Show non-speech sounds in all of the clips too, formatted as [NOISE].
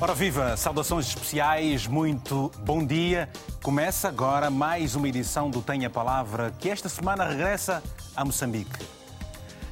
Ora viva, saudações especiais, muito bom dia. Começa agora mais uma edição do Tenha Palavra, que esta semana regressa a Moçambique.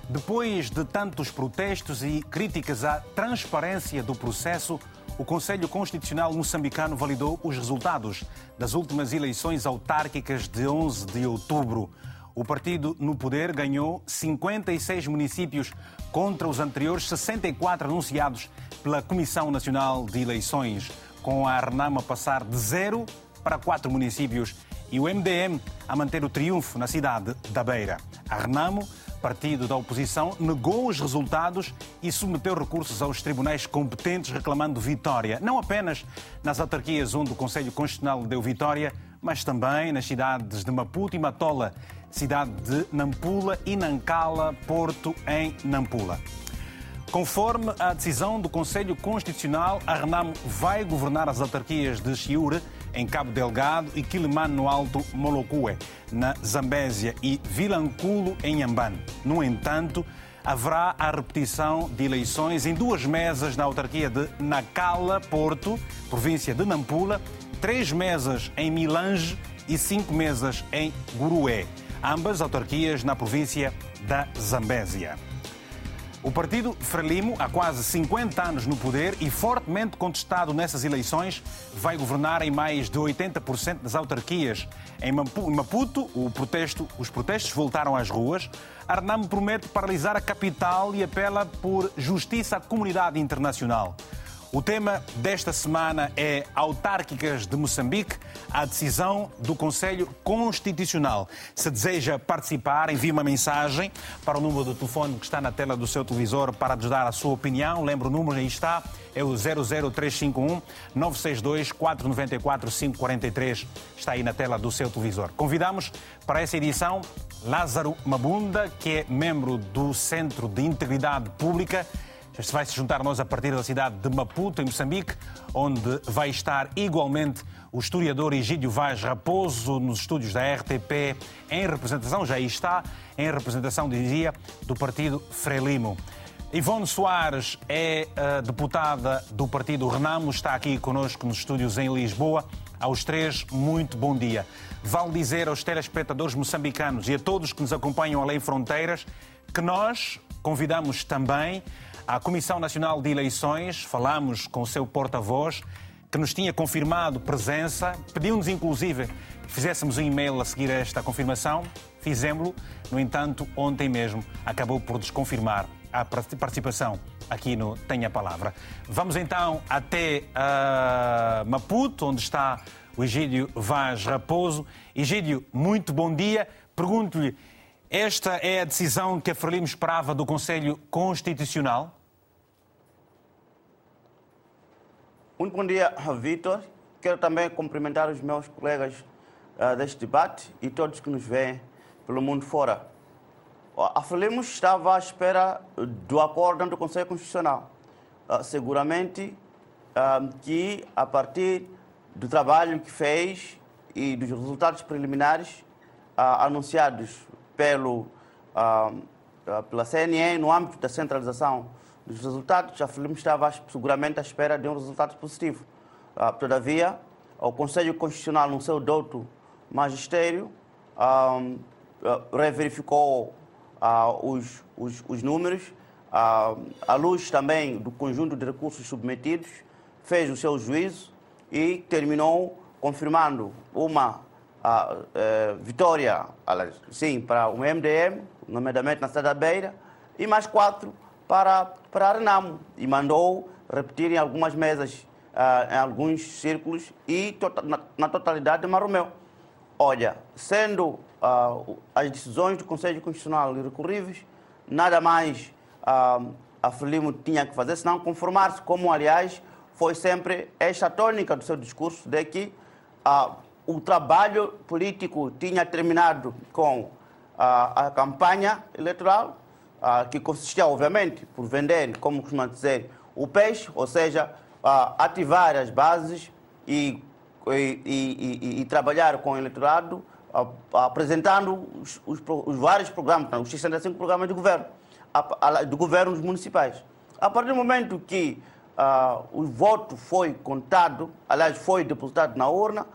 Depois de tantos protestos e críticas à transparência do processo, o Conselho Constitucional moçambicano validou os resultados das últimas eleições autárquicas de 11 de outubro. O partido no poder ganhou 56 municípios contra os anteriores 64 anunciados pela Comissão Nacional de Eleições, com a Renamo a passar de zero para quatro municípios e o MDM a manter o triunfo na cidade da Beira. A Renamo, partido da oposição, negou os resultados e submeteu recursos aos tribunais competentes reclamando vitória, não apenas nas autarquias onde o Conselho Constitucional deu vitória, mas também nas cidades de Maputo e Matola, cidade de Nampula e Nancala, Porto em Nampula. Conforme a decisão do Conselho Constitucional, a Renamo vai governar as autarquias de Chiure, em Cabo Delgado, e Quilimane, no Alto Molocué, na Zambésia, e Vilanculo, em Ambane. No entanto, haverá a repetição de eleições em duas mesas na autarquia de Nacala, Porto, província de Nampula, três mesas em Milange e cinco mesas em Gurué, ambas autarquias na província da Zambésia. O partido Frelimo, há quase 50 anos no poder e fortemente contestado nessas eleições, vai governar em mais de 80% das autarquias. Em Maputo, protesto, os protestos voltaram às ruas. Arnamo promete paralisar a capital e apela por justiça à comunidade internacional. O tema desta semana é Autárquicas de Moçambique, a decisão do Conselho Constitucional. Se deseja participar, envie uma mensagem para o número do telefone que está na tela do seu televisor para nos dar a sua opinião. Lembra o número, aí está, é o 00351 962 494 543. Está aí na tela do seu televisor. Convidamos para essa edição Lázaro Mabunda, que é membro do Centro de Integridade Pública este vai se juntar a nós a partir da cidade de Maputo, em Moçambique, onde vai estar igualmente o historiador Egídio Vaz Raposo nos estúdios da RTP, em representação, já está, em representação, dizia, do partido Frelimo. Ivone Soares é deputada do partido Renamo, está aqui conosco nos estúdios em Lisboa. Aos três, muito bom dia. Vale dizer aos telespectadores moçambicanos e a todos que nos acompanham além fronteiras que nós convidamos também à Comissão Nacional de Eleições, falamos com o seu porta-voz, que nos tinha confirmado presença, pediu-nos inclusive que fizéssemos um e-mail a seguir a esta confirmação, fizemos-lo, no entanto, ontem mesmo acabou por desconfirmar a participação aqui no Tenha Palavra. Vamos então até uh, Maputo, onde está o Egídio Vaz Raposo. Egídio, muito bom dia. Pergunto-lhe, esta é a decisão que a Frelimo esperava do Conselho Constitucional? Muito bom dia, Vitor. Quero também cumprimentar os meus colegas uh, deste debate e todos que nos veem pelo mundo fora. A Frelimo estava à espera do acordo do Conselho Constitucional. Uh, seguramente uh, que, a partir do trabalho que fez e dos resultados preliminares anunciados pelo, pela CNE no âmbito da centralização dos resultados, a FILIM estava seguramente à espera de um resultado positivo. Ah, todavia, o Conselho Constitucional, no seu douto magistério, ah, ah, reverificou os, os, os, números, à luz também do conjunto de recursos submetidos, fez o seu juízo e terminou confirmando uma eh, vitória, sim, para o MDM, nomeadamente na cidade da Beira, e mais quatro para, para Renamo e mandou repetir em algumas mesas, uh, em alguns círculos e to tota-, na, na, totalidade de Maromeu. Olha, sendo uh, as decisões do Conselho Constitucional irrecorríveis, nada mais uh, a Frelimo tinha que fazer senão conformar-se, como aliás foi sempre esta tônica do seu discurso de que o trabalho político tinha terminado com a campanha eleitoral ah, que consistia, obviamente, por vender, como costuma dizer, o peixe, ou seja, ah, ativar as bases e, e, e, e, trabalhar com o eleitorado, ah, apresentando os, os, os, vários programas, os 65 programas de governo, de governos municipais. A partir do momento que o voto foi contado, aliás, foi depositado na urna,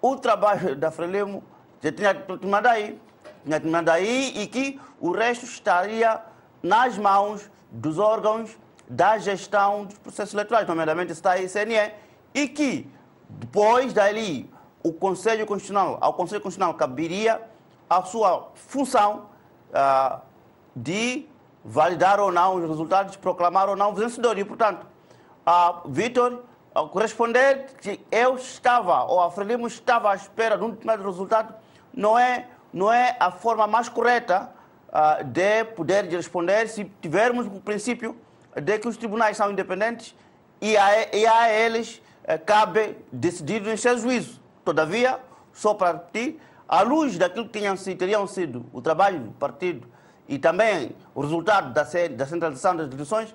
o trabalho da Frelimo já tinha terminado aí. Tinha terminado aí e que o resto estaria nas mãos dos órgãos da gestão dos processos eleitorais, nomeadamente está aí CNE, e que depois dali o Conselho Constitucional, ao Conselho Constitucional caberia a sua função uh, de validar ou não os resultados, proclamar ou não o vencedor. E, portanto, uh, Vitor, ao corresponder que eu estava, ou a Frelimo estava à espera de um determinado resultado, não é, não é a forma mais correta uh, de poder responder se tivermos o princípio de que os tribunais são independentes e a, e a eles uh, cabe decidir em seu juízo. Todavia, só para ti, à luz daquilo que tinham, teriam sido o trabalho do partido e também o resultado da, da centralização das eleições,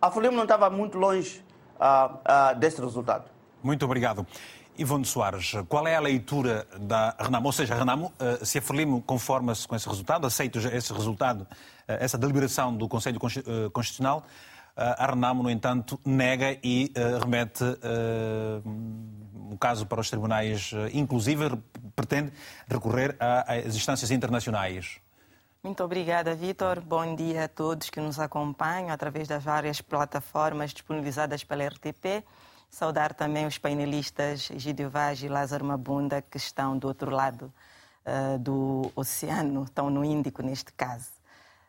a Frelimo não estava muito longe uh, desse resultado. Muito obrigado. Ivone Soares, qual é a leitura da Renamo? Ou seja, a Renamo, uh, se a Frelimo conforma-se com esse resultado, aceita esse resultado, essa deliberação do Conselho Constitucional, a Renamo, no entanto, nega e remete o caso para os tribunais, inclusive pretende recorrer às instâncias internacionais. Muito obrigada, Vitor. Bom dia a todos que nos acompanham através das várias plataformas disponibilizadas pela RTP. Saudar também os painelistas Egídio Vaz e Lázaro Mabunda, que estão do outro lado uh, do oceano, estão no Índico neste caso.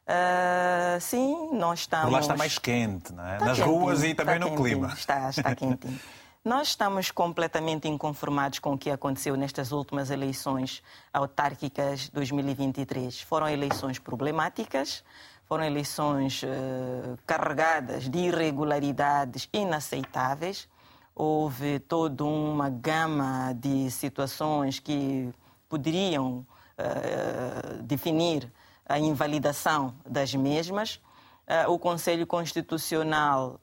Uh, sim, nós estamos. Por lá está mais quente, não é? Está Nas quentinho, ruas e também no clima. Está, está [LAUGHS] quentinho. Nós estamos completamente inconformados com o que aconteceu nestas últimas eleições autárquicas 2023. Foram eleições problemáticas, foram eleições uh, carregadas de irregularidades inaceitáveis. Houve toda uma gama de situações que poderiam uh, definir a invalidação das mesmas. Uh, o Conselho Constitucional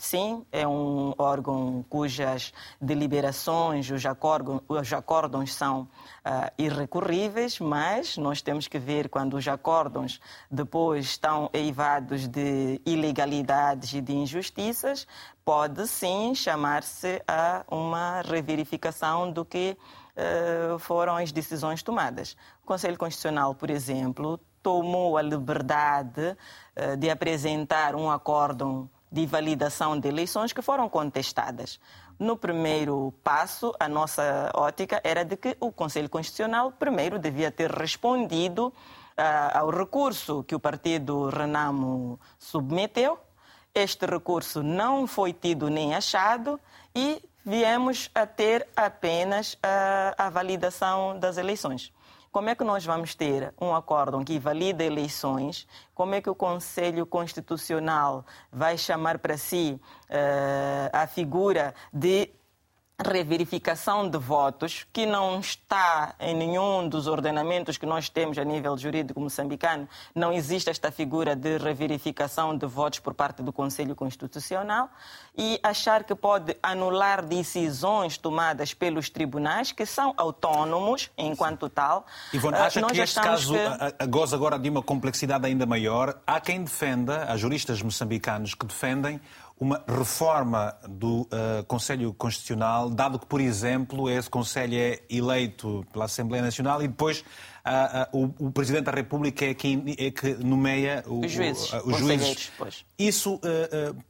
sim, é um órgão cujas deliberações, os, acórdons, os acórdons são uh, irrecorríveis, mas nós temos que ver quando os acórdons depois estão eivados de ilegalidades e de injustiças, pode sim chamar-se a uma reverificação do que uh, foram as decisões tomadas. O Conselho Constitucional, por exemplo, tomou a liberdade uh, de apresentar um acórdão de validação de eleições que foram contestadas. No primeiro passo, a nossa ótica era de que o Conselho Constitucional primeiro devia ter respondido uh, ao recurso que o partido Renamo submeteu. Este recurso não foi tido nem achado e viemos a ter apenas uh, a validação das eleições. Como é que nós vamos ter um acórdão que valida eleições? Como é que o Conselho Constitucional vai chamar para si uh, a figura de reverificação de votos, que não está em nenhum dos ordenamentos que nós temos a nível jurídico moçambicano, não existe esta figura de reverificação de votos por parte do Conselho Constitucional e achar que pode anular decisões tomadas pelos tribunais, que são autónomos enquanto tal. Ivone, ah, acha nós que este caso que... goza agora de uma complexidade ainda maior? Há quem defenda, há juristas moçambicanos que defendem uma reforma do uh, Conselho Constitucional, dado que, por exemplo, esse Conselho é eleito pela Assembleia Nacional e depois uh, uh, o, o, Presidente da República é quem é que nomeia o, os juízes. os juízes. Isso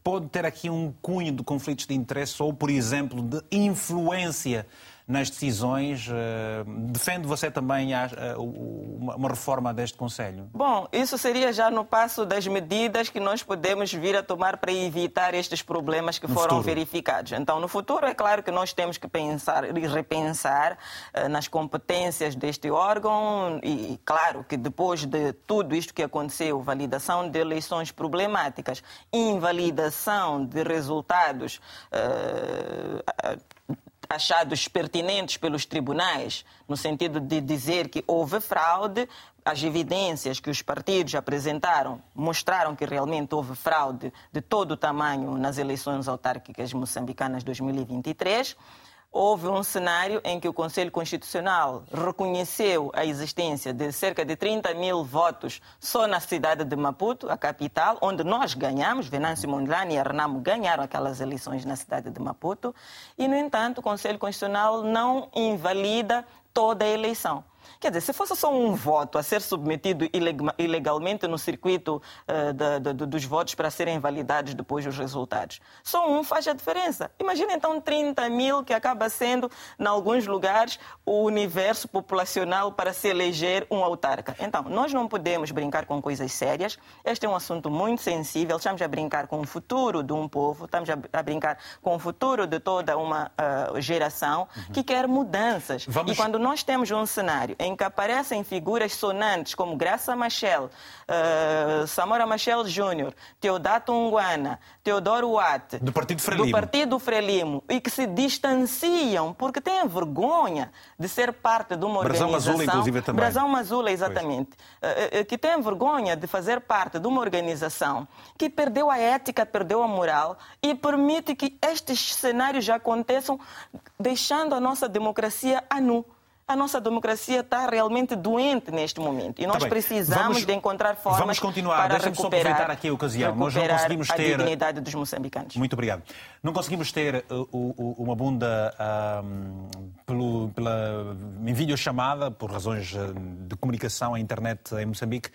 pode ter aqui um cunho de conflitos de interesse ou, por exemplo, de influência nas decisões. Eh, defende você também uma reforma deste Conselho? Bom, isso seria já no passo das medidas que nós podemos vir a tomar para evitar estes problemas que no foram futuro. verificados. Então, no futuro, é claro que nós temos que pensar e repensar eh, nas competências deste órgão e, claro, que depois de tudo isto que aconteceu, validação de eleições problemáticas, invalidação de resultados achados pertinentes pelos tribunais, no sentido de dizer que houve fraude, as evidências que os partidos apresentaram mostraram que realmente houve fraude de todo o tamanho nas eleições autárquicas moçambicanas 2023. Houve um cenário em que o Conselho Constitucional reconheceu a existência de cerca de 30 mil votos só na cidade de Maputo, a capital, onde nós ganhamos, Venâncio Mondlane e a Renamo ganharam aquelas eleições na cidade de Maputo, e, no entanto, o Conselho Constitucional não invalida toda a eleição. Quer dizer, se fosse só um voto a ser submetido ilegalmente no circuito uh, da, da, dos votos para serem validados depois os resultados, só um faz a diferença. Imagina então 30 mil que acaba sendo, em alguns lugares, o universo populacional para se eleger um autarca. Então, nós não podemos brincar com coisas sérias. Este é um assunto muito sensível. Estamos a brincar com o futuro de um povo, estamos a, brincar com o futuro de toda uma uh, geração uhum. que quer mudanças. Vamos... E quando nós temos um cenário em que aparecem figuras sonantes como Graça Machel, uh, Samora Machel Júnior, Teodato Unguana, Teodoro Watt, do Partido Frelimo. do Partido Frelimo, e que se distanciam porque têm vergonha de ser parte de uma Brasão organização... Mazula, inclusive, também. Brasão Mazula, exatamente. Uh, que têm vergonha de fazer parte de uma organização que perdeu a ética, perdeu a moral e permite que estes cenários já aconteçam, deixando a nossa democracia a nu a nossa democracia está realmente doente neste momento e nós tá precisamos vamos, de encontrar formas vamos continuar. para Deixa-me só aproveitar aqui a ocasião. Nós não conseguimos ter a dignidade dos moçambicanos. Muito obrigado. Não conseguimos ter uh, uma bunda pelo, pela em videochamada por razões uh, de comunicação à internet em Moçambique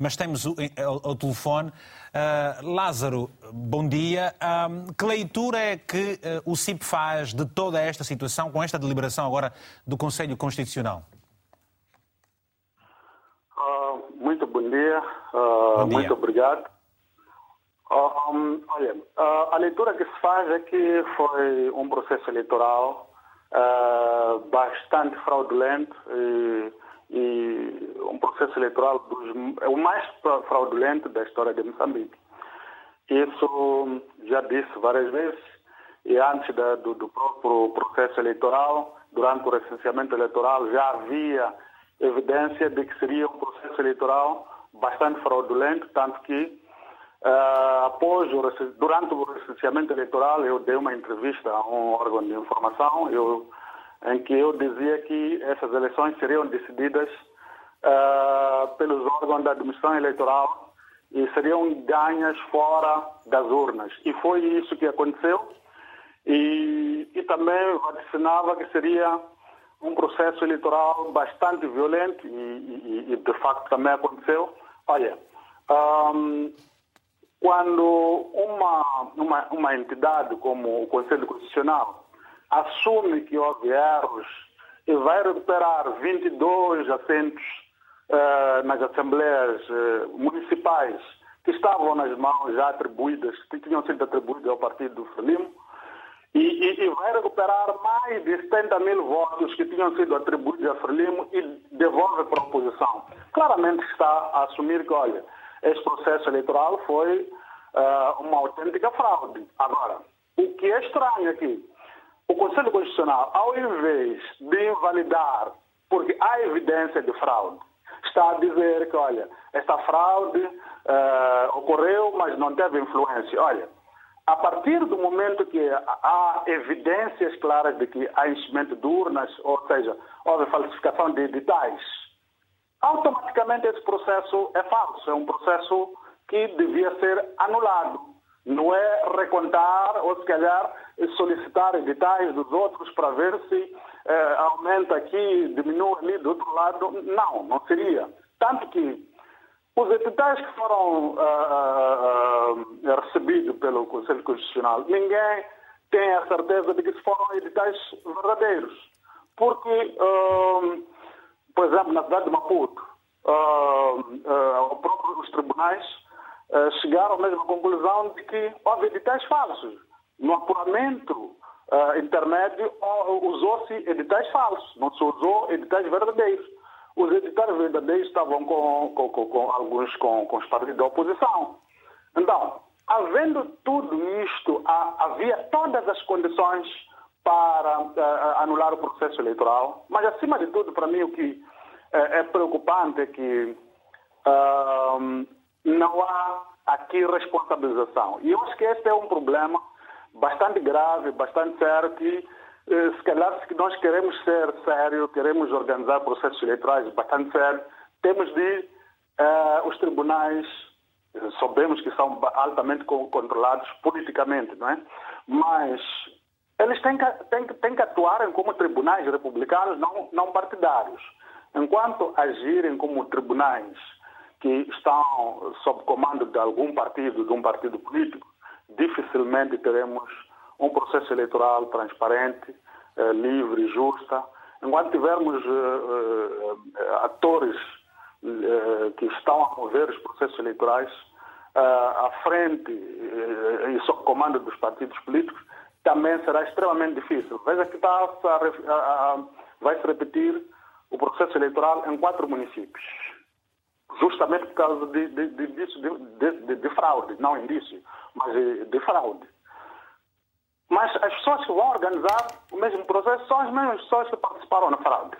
mas temos ao, telefone. Uh, Lázaro, bom dia. Uh, que leitura é que uh, o CIP faz de toda esta situação, com esta deliberação agora do Conselho Constitucional? muito bom dia. bom dia. Muito obrigado. Um, olha, a leitura que se faz é que foi um processo eleitoral bastante fraudulento e e um processo eleitoral dos, é o mais fraudulento da história de Moçambique. Isso já disse várias vezes, e antes da, do, do, próprio processo eleitoral, durante o recenseamento eleitoral, já havia evidência de que seria um processo eleitoral bastante fraudulento, tanto que uh, após o, durante o recenseamento eleitoral eu dei uma entrevista a um órgão de informação, eu em que eu dizia que essas eleições seriam decididas uh, pelos órgãos da administração eleitoral e seriam ganhas fora das urnas. E foi isso que aconteceu. E, e também vaticinava que seria um processo eleitoral bastante violento e, e, e de facto também aconteceu. Olha, um, quando uma, uma, uma entidade como o Conselho Constitucional assume que houve erros e vai recuperar 22 assentos uh, nas assembleias uh, municipais que estavam nas mãos já atribuídas, que tinham sido atribuídas ao partido do Frelimo, e, e, e, vai recuperar mais de 70 mil votos que tinham sido atribuídos a Frelimo e devolve para a oposição. Claramente está a assumir que, olha, esse processo eleitoral foi uh, uma autêntica fraude. Agora, o que é estranho aqui o Conselho Constitucional, ao invés de invalidar, porque há evidência de fraude, está a dizer que, olha, esta fraude uh, ocorreu, mas não teve influência. Olha, a partir do momento que há evidências claras de que há enchimento de urnas, ou seja, houve falsificação de editais, automaticamente esse processo é falso, é um processo que devia ser anulado. Não é recontar ou, se calhar, solicitar editais dos outros para ver se eh, aumenta aqui, diminui ali do outro lado. Não, não seria. Tanto que os editais que foram uh, uh, recebidos pelo Conselho Constitucional, ninguém tem a certeza de que foram editais verdadeiros. Porque, uh, por exemplo, na cidade de Maputo, os tribunais chegaram à mesma conclusão de que houve editais falsos. No apuramento uh, intermédio, usou-se editais falsos, não se usou editais verdadeiros. Os editais verdadeiros estavam com, com, com, com alguns com, com os partidos da oposição. Então, havendo tudo isto, havia todas as condições para uh, anular o processo eleitoral, mas acima de tudo, para mim, o que uh, é preocupante é que não há aqui responsabilização. E eu acho que este é um problema bastante grave, bastante sério, que eh, se calhar, se nós queremos ser sério, queremos organizar processos eleitorais bastante sérios, temos de uh, os tribunais, sabemos que são altamente controlados politicamente, não é? Mas eles têm que, têm, têm que atuarem como tribunais republicanos, não, não partidários. Enquanto agirem como tribunais que estão sob comando de algum partido, de um partido político, dificilmente teremos um processo eleitoral transparente, eh, livre e justa. Enquanto tivermos eh, eh, atores que estão a mover os processos eleitorais à frente e sob comando dos partidos políticos, também será extremamente difícil. Veja que está a, a, a, vai se repetir o processo eleitoral em quatro municípios justamente por causa de, de, de, de, de fraude, não indício, mas de, fraude. Mas as pessoas que vão organizar o mesmo processo são as mesmas pessoas que participaram na fraude.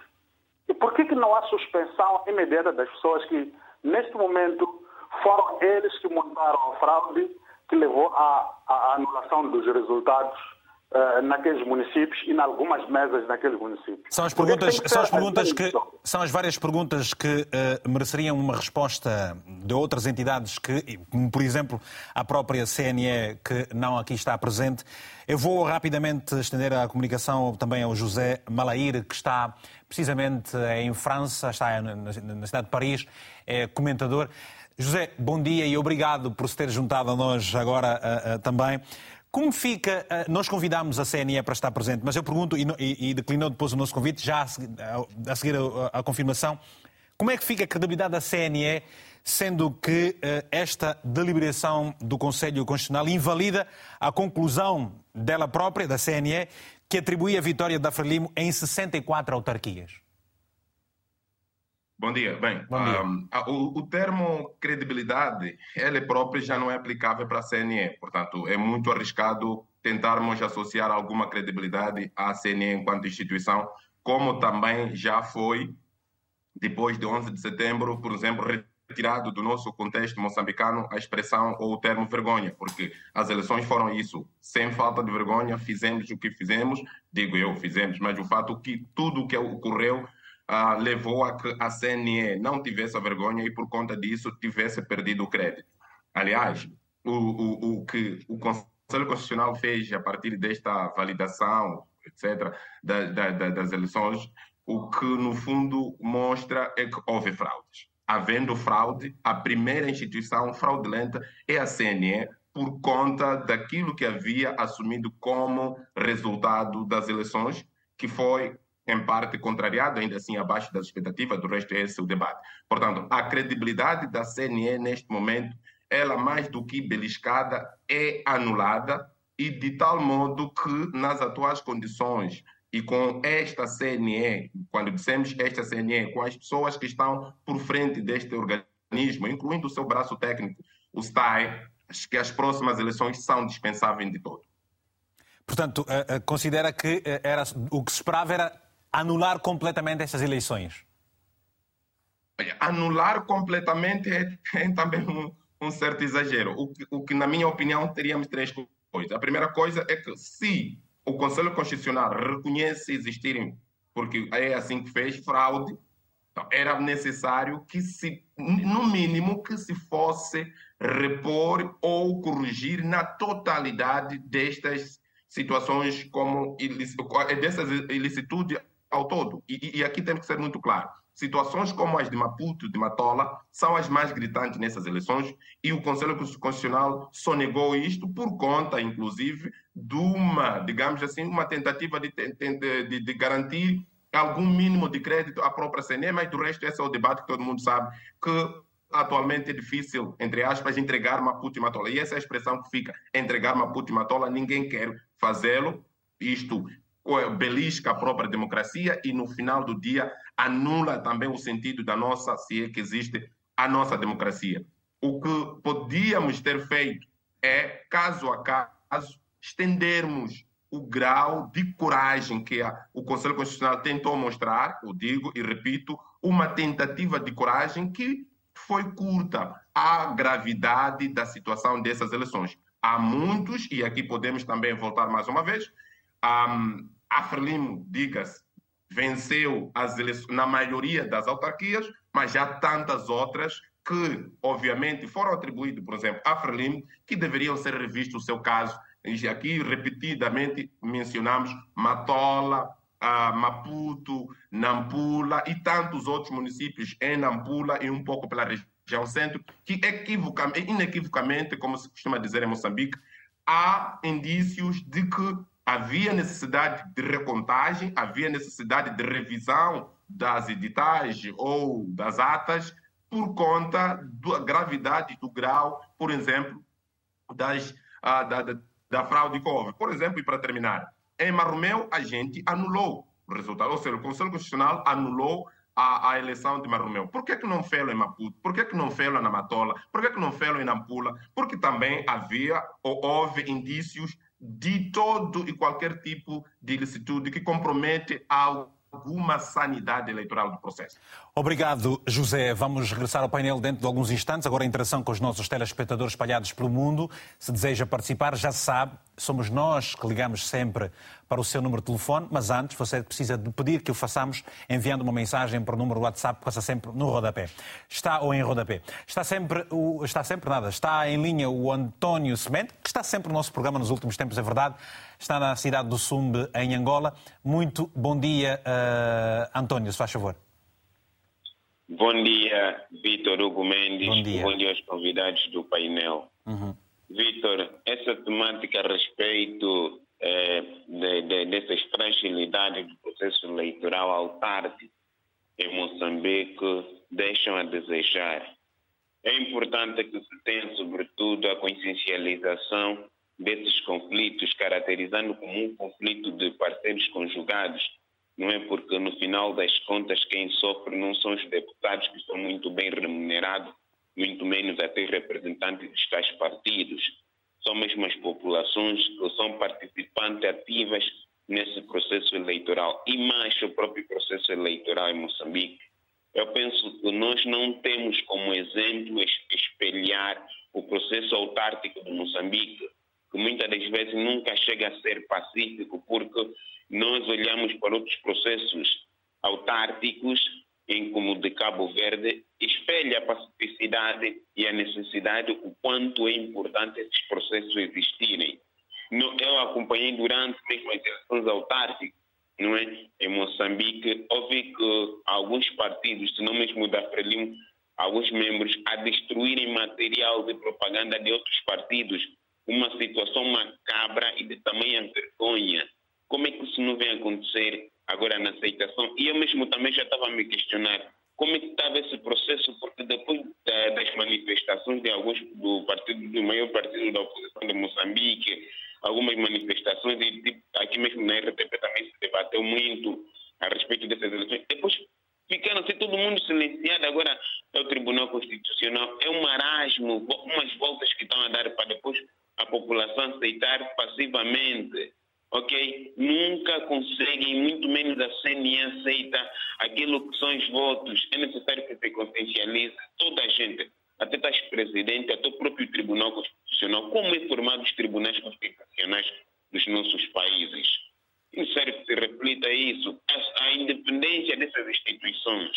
E por que, que não há suspensão imediata das pessoas que, neste momento, foram eles que montaram a fraude que levou à anulação dos resultados uh, naqueles municípios e em algumas mesas naqueles municípios. São as perguntas, são as perguntas que são as várias perguntas que uh, mereceriam uma resposta de outras entidades que, como por exemplo a própria CNE que não aqui está presente. Eu vou rapidamente estender a comunicação também ao José Malair, que está precisamente em França, está na cidade de Paris, é comentador. José, bom dia e obrigado por se ter juntado a nós agora uh, uh, também. Como fica? Eh, nós convidámos a CNE para estar presente, mas eu pergunto, e, declinou depois o nosso convite, já a seguir a, confirmação, como é que fica a credibilidade da CNE, sendo que eh, esta deliberação do Conselho Constitucional invalida a conclusão dela própria, da CNE, que atribui a vitória da Frelimo em 64 autarquias? Bom dia. Bem, Bom dia. Um, o, o, termo credibilidade, ele próprio já não é aplicável para a CNE. Portanto, é muito arriscado tentarmos associar alguma credibilidade à CNE enquanto instituição, como também já foi depois de 11 de setembro, por exemplo, retirado do nosso contexto moçambicano a expressão ou o termo vergonha, porque as eleições foram isso, sem falta de vergonha, fizemos o que fizemos, digo eu, fizemos, mas o fato que tudo o que ocorreu levou a que a CNE não tivesse a vergonha e, por conta disso, tivesse perdido o crédito. Aliás, o, o, o que o Conselho Constitucional fez a partir desta validação, etc., da, da, das eleições, o que, no fundo, mostra é que houve fraudes. Havendo fraude, a primeira instituição fraudulenta é a CNE, por conta daquilo que havia assumido como resultado das eleições, que foi em parte contrariado, ainda assim abaixo das expectativas, do resto é esse o debate. Portanto, a credibilidade da CNE neste momento, ela mais do que beliscada, é anulada e de tal modo que nas atuais condições e com esta CNE, quando dissemos esta CNE, com as pessoas que estão por frente deste organismo, incluindo o seu braço técnico, o STAI, acho que as próximas eleições são dispensáveis de todo. Portanto, eh, eh, considera que eh, era, o que se esperava era anular completamente estas eleições? Anular completamente é, é também um, um, certo exagero. O que, o que, na minha opinião, teríamos três coisas. A primeira coisa é que se o Conselho Constitucional reconhece existirem, porque é assim que fez, fraude, então era necessário que se, no mínimo, que se fosse repor ou corrigir na totalidade destas situações como dessas ilicitudes ao todo. E, e, aqui temos que ser muito claro. Situações como as de Maputo, de Matola, são as mais gritantes nessas eleições e o Conselho Constitucional só negou isto por conta, inclusive, de uma, digamos assim, uma tentativa de, de, de, de garantir algum mínimo de crédito à própria CNE, mas do resto esse é o debate que todo mundo sabe que atualmente é difícil, entre aspas, entregar Maputo e Matola. E essa é a expressão que fica, entregar Maputo e Matola, ninguém quer fazê-lo, isto belisca a própria democracia e, no final do dia, anula também o sentido da nossa, se é que existe, a nossa democracia. O que podíamos ter feito é, caso a caso, estendermos o grau de coragem que a, o Conselho Constitucional tentou mostrar, eu digo e repito, uma tentativa de coragem que foi curta à gravidade da situação dessas eleições. Há muitos, e aqui podemos também voltar mais uma vez, um, A Frelimo, diga-se, venceu as eleições na maioria das autarquias, mas já tantas outras que, obviamente, foram atribuídas, por exemplo, à Frelimo, que deveriam ser revistos o seu caso. E aqui, repetidamente, mencionamos Matola, uh, Maputo, Nampula e tantos outros municípios em Nampula e um pouco pela região centro, que equivocamente, inequivocamente, como se costuma dizer em Moçambique, há indícios de que havia necessidade de recontagem, havia necessidade de revisão das editais ou das atas por conta da gravidade do grau, por exemplo, das, uh, da, da, da fraude que houve. Por exemplo, e para terminar, em Marromeu, a gente anulou o resultado, ou seja, o Conselho Constitucional anulou a, a, eleição de Marromeu. Por que, que não fez em Maputo? Por que, que não fez na Matola? Por que, que não fez em Nampula? Porque também havia ou houve indícios de todo e qualquer tipo de ilicitude que compromete alguma sanidade eleitoral do processo. Obrigado, José. Vamos regressar ao painel dentro de alguns instantes. Agora a interação com os nossos telespectadores espalhados pelo mundo. Se deseja participar, já sabe, somos nós que ligamos sempre para o seu número de telefone, mas antes você precisa de pedir que o façamos enviando uma mensagem para o número WhatsApp que passa sempre no rodapé. Está ou em rodapé. Está sempre, o, está sempre nada, está em linha o António Semente, que está sempre no nosso programa nos últimos tempos, é verdade. Está na cidade do Sumbe, em Angola. Muito bom dia, uh, António, se faz favor. Bom dia, Vitor Hugo Mendes. Bom dia. Bom dia aos convidados do painel. Uhum. Vitor, essa temática a respeito é, de, de, dessas fragilidades do processo eleitoral autárquico em Moçambique deixam a desejar. É importante que se tenha, sobretudo, a consciencialização desses conflitos, caracterizando como um conflito de parceiros conjugados, não é? Porque no final das contas quem sofre não são os deputados que são muito bem remunerados, muito menos até representantes de tais partidos. São mesmo as populações que são participantes ativas nesse processo eleitoral. E mais o próprio processo eleitoral em Moçambique. Eu penso que nós não temos como exemplo espelhar o processo autártico de Moçambique, que muitas das vezes nunca chega a ser pacífico, porque nós olhamos para outros processos autárticos em como de Cabo Verde, espelha a pacificidade e a necessidade, o quanto é importante esses processos existirem. Eu acompanhei durante mesmo as eleições autárquicas, não é? Em Moçambique, houve que alguns partidos, se não mesmo da Frelimo, alguns membros, a destruírem material de propaganda de outros partidos, uma situação macabra e de tamanha vergonha. Como é que isso não vem acontecer agora na aceitação. E eu mesmo também já estava a me questionar como é que estava esse processo, porque depois da, das manifestações de alguns do partido, do maior partido da oposição de Moçambique, algumas manifestações, e aqui mesmo na RTP também se debateu muito a respeito dessas eleições. Depois ficaram assim, todo mundo silenciado. Agora é o Tribunal Constitucional, é um marasmo, umas voltas que estão a dar para depois a população aceitar passivamente ok? Nunca conseguem, muito menos a CNE aceita aquilo que são os votos. É necessário que se consciencialize toda a gente, até os presidentes, até o próprio Tribunal Constitucional, como é formado os tribunais constitucionais dos nossos países. É necessário que se reflita isso, a, a independência dessas instituições.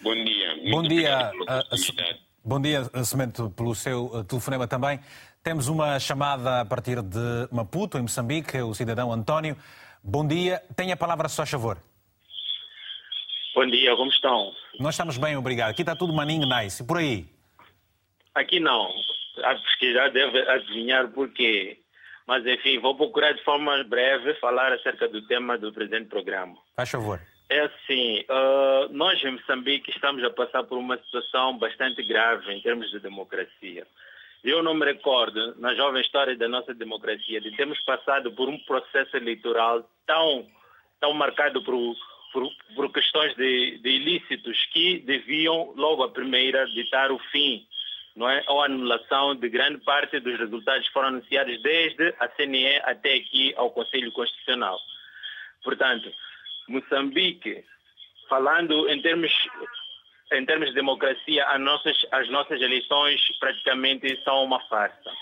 Bom dia. Bom dia. Uh, bom dia, Cimento, pelo seu uh, telefonema também. Temos uma chamada a partir de Maputo, em Moçambique, o cidadão António. Bom dia, tenha a palavra, se faz favor. Bom dia, como estão? Nós estamos bem, obrigado. Aqui está tudo maninho nice. E por aí? Aqui não. A pesquisar deve adivinhar porquê. Mas, enfim, vou procurar de forma breve falar acerca do tema do presente programa. Faz favor. É assim, uh, nós em Moçambique estamos a passar por uma situação bastante grave em termos de democracia. Eu não me recordo, na jovem história da nossa democracia, de termos passado por um processo eleitoral tão, tão marcado por, por, por questões de, de, ilícitos que deviam, logo a primeira, ditar o fim não é? ou anulação de grande parte dos resultados que foram anunciados desde a CNE até aqui ao Conselho Constitucional. Portanto, Moçambique, falando em termos em termos de democracia, as nossas, as nossas eleições praticamente são uma farsa.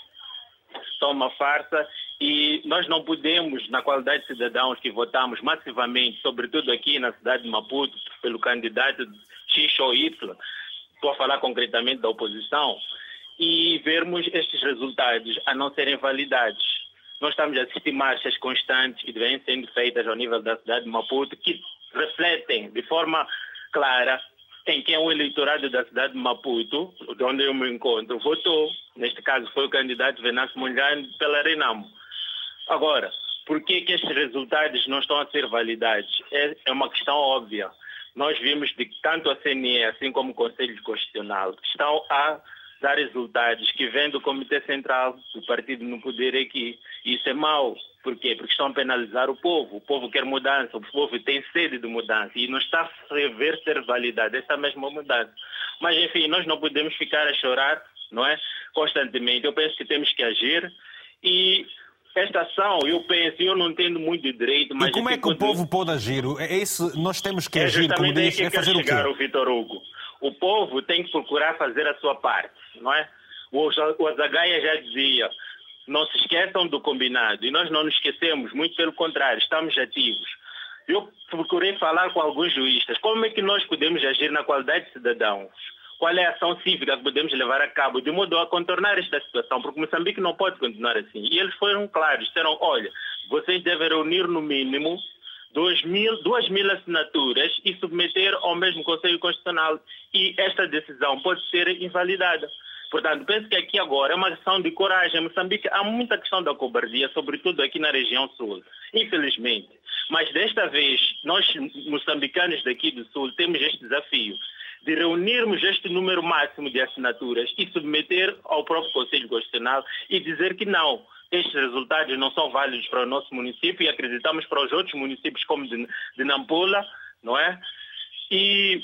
São uma farsa E nós não podemos, na qualidade de cidadãos que votamos massivamente, sobretudo aqui na cidade de Maputo, pelo candidato X ou Y, estou a falar concretamente da oposição, e vermos estes resultados a não serem validados. Nós estamos a assistir marchas constantes que vêm sendo feitas ao nível da cidade de Maputo, que refletem de forma clara em quem o eleitorado da cidade de Maputo, de onde eu me encontro, votou. Neste caso foi o candidato Venâncio Mondlane pela Renamo. Agora, por que, que estes resultados não estão a ser validados? É, é uma questão óbvia. Nós vimos que tanto a CNE, assim como o Conselho Constitucional, estão a dar resultados que vêm do Comitê Central do partido no poder aqui. Isso é mau. Por quê? Porque estão a penalizar o povo. O povo quer mudança, o povo tem sede de mudança e não está a rever ser validada essa mesma mudança. Mas, enfim, nós não podemos ficar a chorar, não é? Constantemente. Eu penso que temos que agir e esta ação, eu penso, eu não entendo muito de direito, mas... E como é que o povo pode agir? É isso, nós temos que é agir, como diz, é fazer o quê? o Vitor Hugo. O povo tem que procurar fazer a sua parte, não é? O, o Azagaia já dizia, não se esqueçam do combinado. E nós não nos esquecemos, muito pelo contrário, estamos ativos. Eu procurei falar com alguns juízes. Como é que nós podemos agir na qualidade de cidadãos? Qual é a ação cívica que podemos levar a cabo de modo a contornar esta situação? Porque Moçambique não pode continuar assim. E eles foram claros, disseram, olha, vocês devem reunir no mínimo 2 mil, 2 mil assinaturas e submeter ao mesmo Conselho Constitucional. E esta decisão pode ser invalidada. Portanto, penso que aqui agora é uma questão de coragem. Em Moçambique há muita questão da cobardia, sobretudo aqui na região sul, infelizmente. Mas desta vez, nós moçambicanos daqui do sul temos este desafio de reunirmos este número máximo de assinaturas e submeter ao próprio Conselho Constitucional e dizer que não, estes resultados não são válidos para o nosso município e acreditamos para os outros municípios como de, de Nampula, não é? E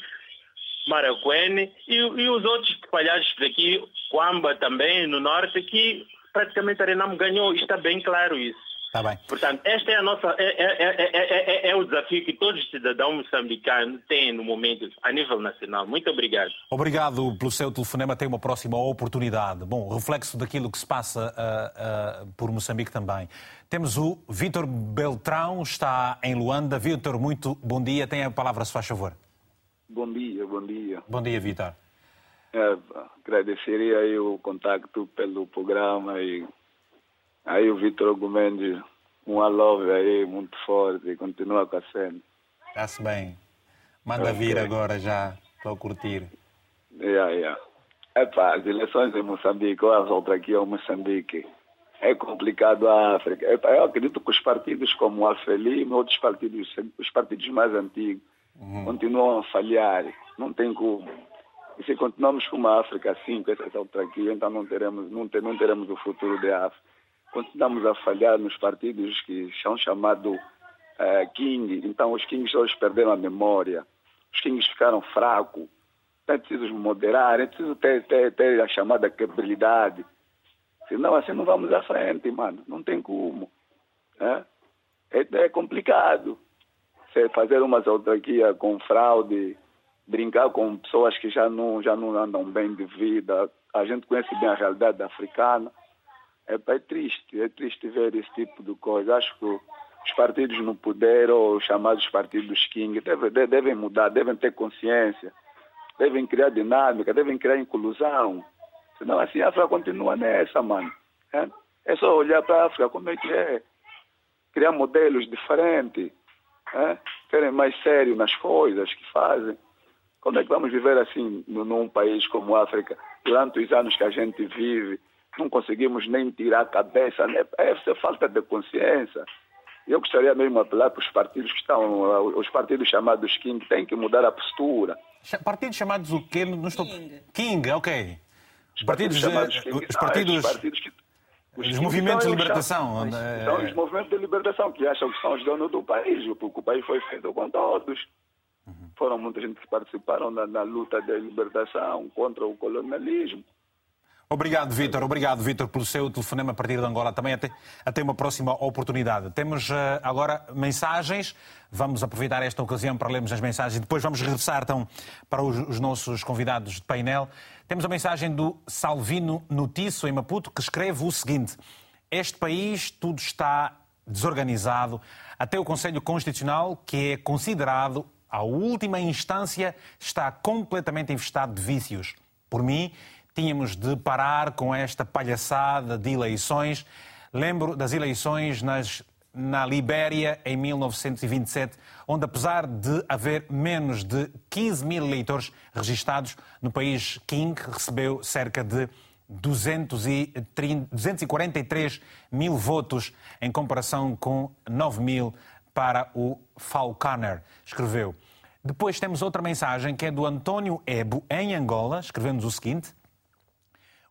Maracuene e, e os outros espalhados por aqui, Coamba também, no norte, que praticamente a Renamo ganhou. Está bem claro isso. Tá bem. Portanto, este é, a nossa, é, é, é, é, o desafio que todos os cidadãos moçambicanos têm no momento, a nível nacional. Muito obrigado. Obrigado pelo seu telefonema. Tem uma próxima oportunidade. Bom, reflexo daquilo que se passa uh, uh, por Moçambique também. Temos o Vítor Beltrão, está em Luanda. Vítor, muito bom dia. Tem a palavra, se faz favor. Bom dia, bom dia. Bom dia, Vitor. É, agradeceria aí o contacto pelo programa e aí o Vitor Gomendes, um love aí muito forte continua com a cena. Está-se bem. Manda okay. vir agora já, para curtir. Yeah, yeah. Epá, as eleições em Moçambique, ou as outras aqui ao Moçambique, é complicado a África. Epá, eu acredito que os partidos como o Alfelim, outros partidos, os partidos mais antigos, uhum. continuam a falhar. Não tem como. E se continuarmos com uma África assim, com essa autarquia, então não teremos, não, ter, não teremos o futuro da África. Continuamos a falhar nos partidos que são chamados uh, King. Então os Kings hoje perderam a memória. Os Kings ficaram fracos. Então é preciso moderar, é preciso ter, ter, ter a chamada quebrabilidade. Senão assim não vamos à frente, mano. Não tem como. É, é, é complicado fazer umas autarquias com fraude, brincar com pessoas que já não, já não andam bem de vida. A gente conhece bem a realidade africana. É, é triste, é triste ver esse tipo de coisa. Acho que os partidos no poder, ou os chamados partidos King, devem, devem mudar, devem ter consciência, devem criar dinâmica, devem criar inclusão. Senão assim a África continua nessa, mano. É, é só olhar para a África como é que é. Criar modelos diferentes é? serem mais sérios nas coisas que fazem. Como é que vamos viver assim num país como a África, durante os anos que a gente vive, não conseguimos nem tirar a cabeça, né? é essa falta de consciência. Eu gostaria mesmo de apelar para os partidos que estão, os partidos chamados King, têm que mudar a postura. Partidos chamados o quê? Não estou... King. King, ok. Os partidos, partidos chamados King, os partidos... Não, partidos que os, os movimentos de libertação. É... São os movimentos de libertação que acham que são os donos do país, porque o país foi feito com todos. Uhum. Foram muita gente que participaram na, na luta de libertação contra o colonialismo. Obrigado, Vítor. Obrigado, Vítor, pelo seu telefonema a partir de Angola. Também até, até uma próxima oportunidade. Temos uh, agora mensagens. Vamos aproveitar esta ocasião para lermos as mensagens e depois vamos regressar então para os, os nossos convidados de painel. Temos a mensagem do Salvino Notiço, em Maputo, que escreve o seguinte. Este país tudo está desorganizado. Até o Conselho Constitucional, que é considerado a última instância, está completamente infestado de vícios. Por mim, tínhamos de parar com esta palhaçada de eleições. Lembro das eleições nas, na Libéria em 1927, onde, apesar de haver menos de 15 mil eleitores registados, no país King recebeu cerca de 230, 243 mil votos, em comparação com 9 mil para o Falconer. Escreveu. Depois temos outra mensagem que é do António Ebo, em Angola, escrevendo o seguinte: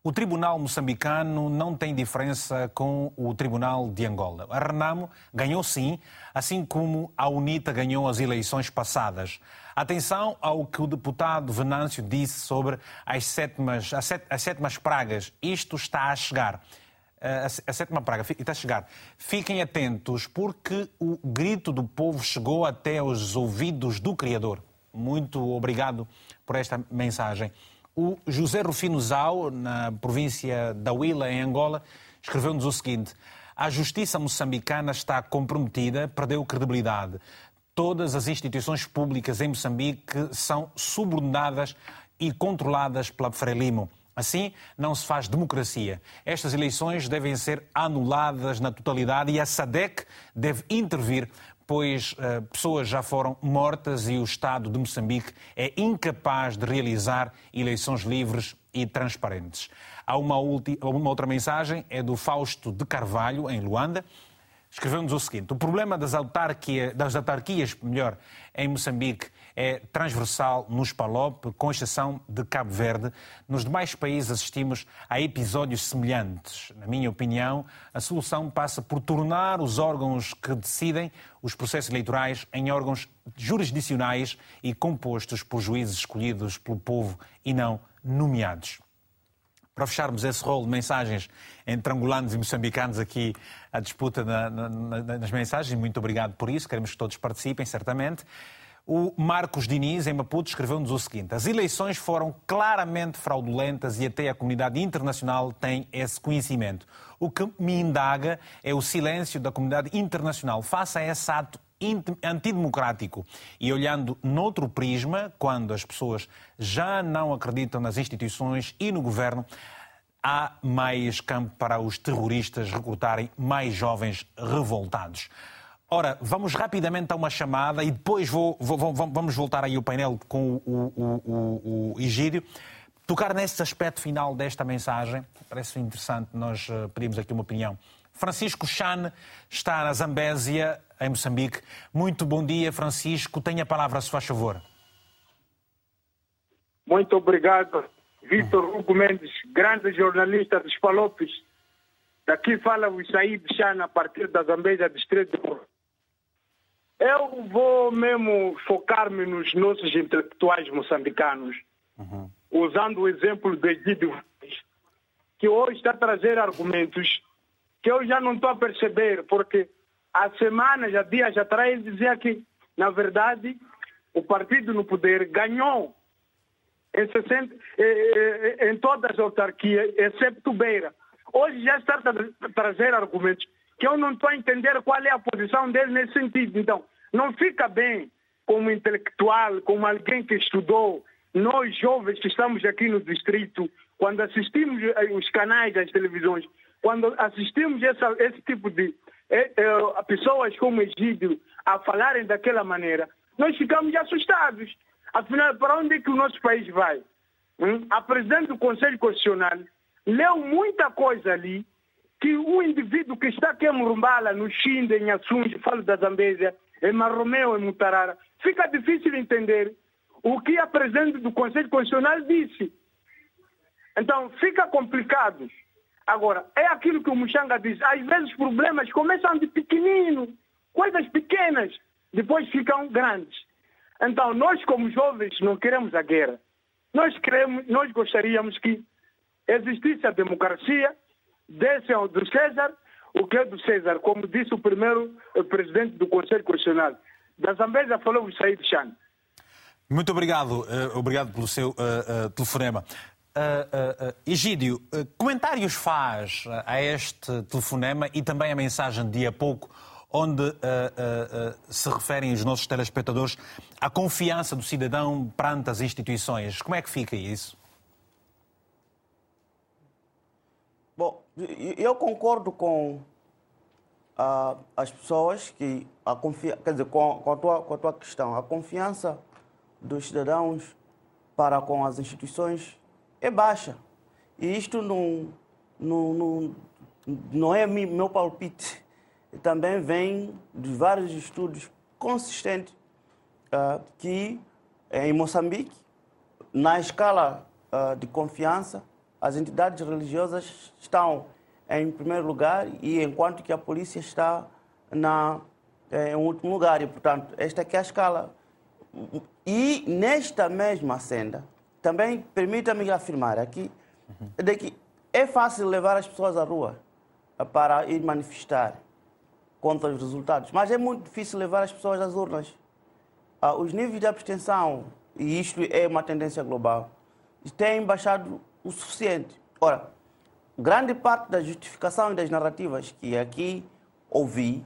o Tribunal moçambicano não tem diferença com o Tribunal de Angola. A Renamo ganhou sim, assim como a UNITA ganhou as eleições passadas. Atenção ao que o deputado Venâncio disse sobre as sétimas, as, set, as sétimas pragas. Isto está a chegar. A, a sétima praga está a chegar. Fiquem atentos, porque o grito do povo chegou até os ouvidos do Criador. Muito obrigado por esta mensagem. O José Rufino Zau, na província da Huila, em Angola, escreveu-nos o seguinte: A justiça moçambicana está comprometida, perdeu credibilidade. Todas as instituições públicas em Moçambique são subordinadas e controladas pela Frelimo. Assim, não se faz democracia. Estas eleições devem ser anuladas na totalidade e a SADEC deve intervir pois uh, pessoas já foram mortas e o Estado de Moçambique é incapaz de realizar eleições livres e transparentes. Há uma, uma outra mensagem, é do Fausto de Carvalho, em Luanda, escreveu-nos o seguinte: o problema das, autarquia, das autarquias, melhor, em Moçambique é transversal nos PALOP, com exceção de Cabo Verde. Nos demais países assistimos a episódios semelhantes. Na minha opinião, a solução passa por tornar os órgãos que decidem os processos eleitorais em órgãos jurisdicionais e compostos por juízes escolhidos pelo povo e não nomeados para fecharmos esse rol de mensagens entre angolanos e moçambicanos aqui, a disputa na, na, nas mensagens. Muito obrigado por isso. Queremos que todos participem, certamente. O Marcos Diniz, em Maputo, escreveu-nos o seguinte: as eleições foram claramente fraudulentas e até a comunidade internacional tem esse conhecimento. O que me indaga é o silêncio da comunidade internacional face a esse ato antidemocrático. E olhando noutro prisma, quando as pessoas já não acreditam nas instituições e no governo, há mais campo para os terroristas recrutarem mais jovens revoltados. Ora, vamos rapidamente a uma chamada e depois vou, vou, vamos voltar aí o painel com o, o, o, o Egídio. Tocar nesse aspecto final desta mensagem, parece interessante, nós eh, pedimos aqui uma opinião. Francisco Chan está na Zambésia, em Moçambique. Muito bom dia, Francisco. Tenha a palavra, se faz favor. Muito obrigado, Vitor Hugo Mendes, grande jornalista dos Palopes. Daqui fala o Isaí Chan, a partir da Zambésia, distrito de eu vou mesmo focar-me nos nossos intelectuais moçambicanos, uhum. usando o exemplo de Guido que hoje está a trazer argumentos que eu já não estou a perceber, porque há semanas, há dias atrás, ele dizia que, na verdade, o partido no poder ganhou em, 60, em todas as autarquias, exceto Beira. Hoje já está a trazer argumentos que eu não estou a entender qual é a posição dele nesse sentido. Então, não fica bem como intelectual, como alguém que estudou, nós jovens que estamos aqui no distrito, quando assistimos os canais, as televisões, quando assistimos essa, esse tipo de é, é, pessoas como Egídio a falarem daquela maneira, nós ficamos assustados. Afinal, para onde é que o nosso país vai? Hum? A presidente do Conselho Constitucional leu muita coisa ali que o indivíduo que está aqui em Murumbala, no Xinde, em Assunge, falo da Zambésia, em Marromeu, em Mutarara, fica difícil entender o que a presidente do Conselho Constitucional disse. Então, fica complicado. Agora, é aquilo que o Muxanga diz. Às vezes os problemas começam de pequenino, coisas pequenas, depois ficam grandes. Então, nós como jovens não queremos a guerra. Nós, queremos, nós gostaríamos que existisse a democracia, desse ao do César o que é do César, como disse o primeiro eh, presidente do Conselho Constitucional. Da Zambésia falou o Said Chan. Muito obrigado, uh, obrigado pelo seu uh, uh, telefonema. Uh, Egídio, comentários faz a este telefonema e também a mensagem de há pouco, onde se referem os nossos telespectadores à confiança do cidadão perante as instituições. Como é que fica isso? Bom, eu concordo com as pessoas que a confiança, quer dizer, com, com, a tua, com a tua questão, a confiança dos cidadãos para com as instituições é baixa. E isto não, não, não, não é meu palpite. Também vem de vários estudos consistentes uh, que em Moçambique, na escala uh, de confiança, as entidades religiosas estão em primeiro lugar e enquanto que a polícia está na, eh, em último lugar. E, portanto, esta aqui é a escala. E nesta mesma senda, também permita-me afirmar aqui de que é fácil levar as pessoas à rua para ir manifestar contra os resultados, mas é muito difícil levar as pessoas às urnas. Ah, os níveis de abstenção, e isto é uma tendência global, têm baixado o suficiente. Ora, grande parte da justificação e das narrativas que aqui ouvi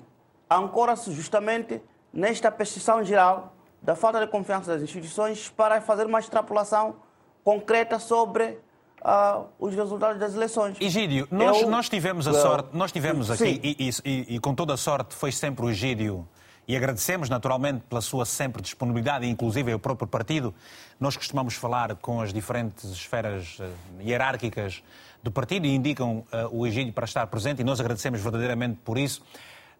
ancora-se justamente nesta percepção geral da falta de confiança das instituições para fazer uma extrapolação concreta sobre uh, os resultados das eleições. Egídio, nós, Eu, nós tivemos a sorte, nós tivemos aqui, e, e, e, com toda a sorte foi sempre o Egídio, e agradecemos naturalmente pela sua sempre disponibilidade, inclusive o próprio partido. Nós costumamos falar com as diferentes esferas uh, hierárquicas do partido e indicam uh, o Egídio para estar presente, e nós agradecemos verdadeiramente por isso.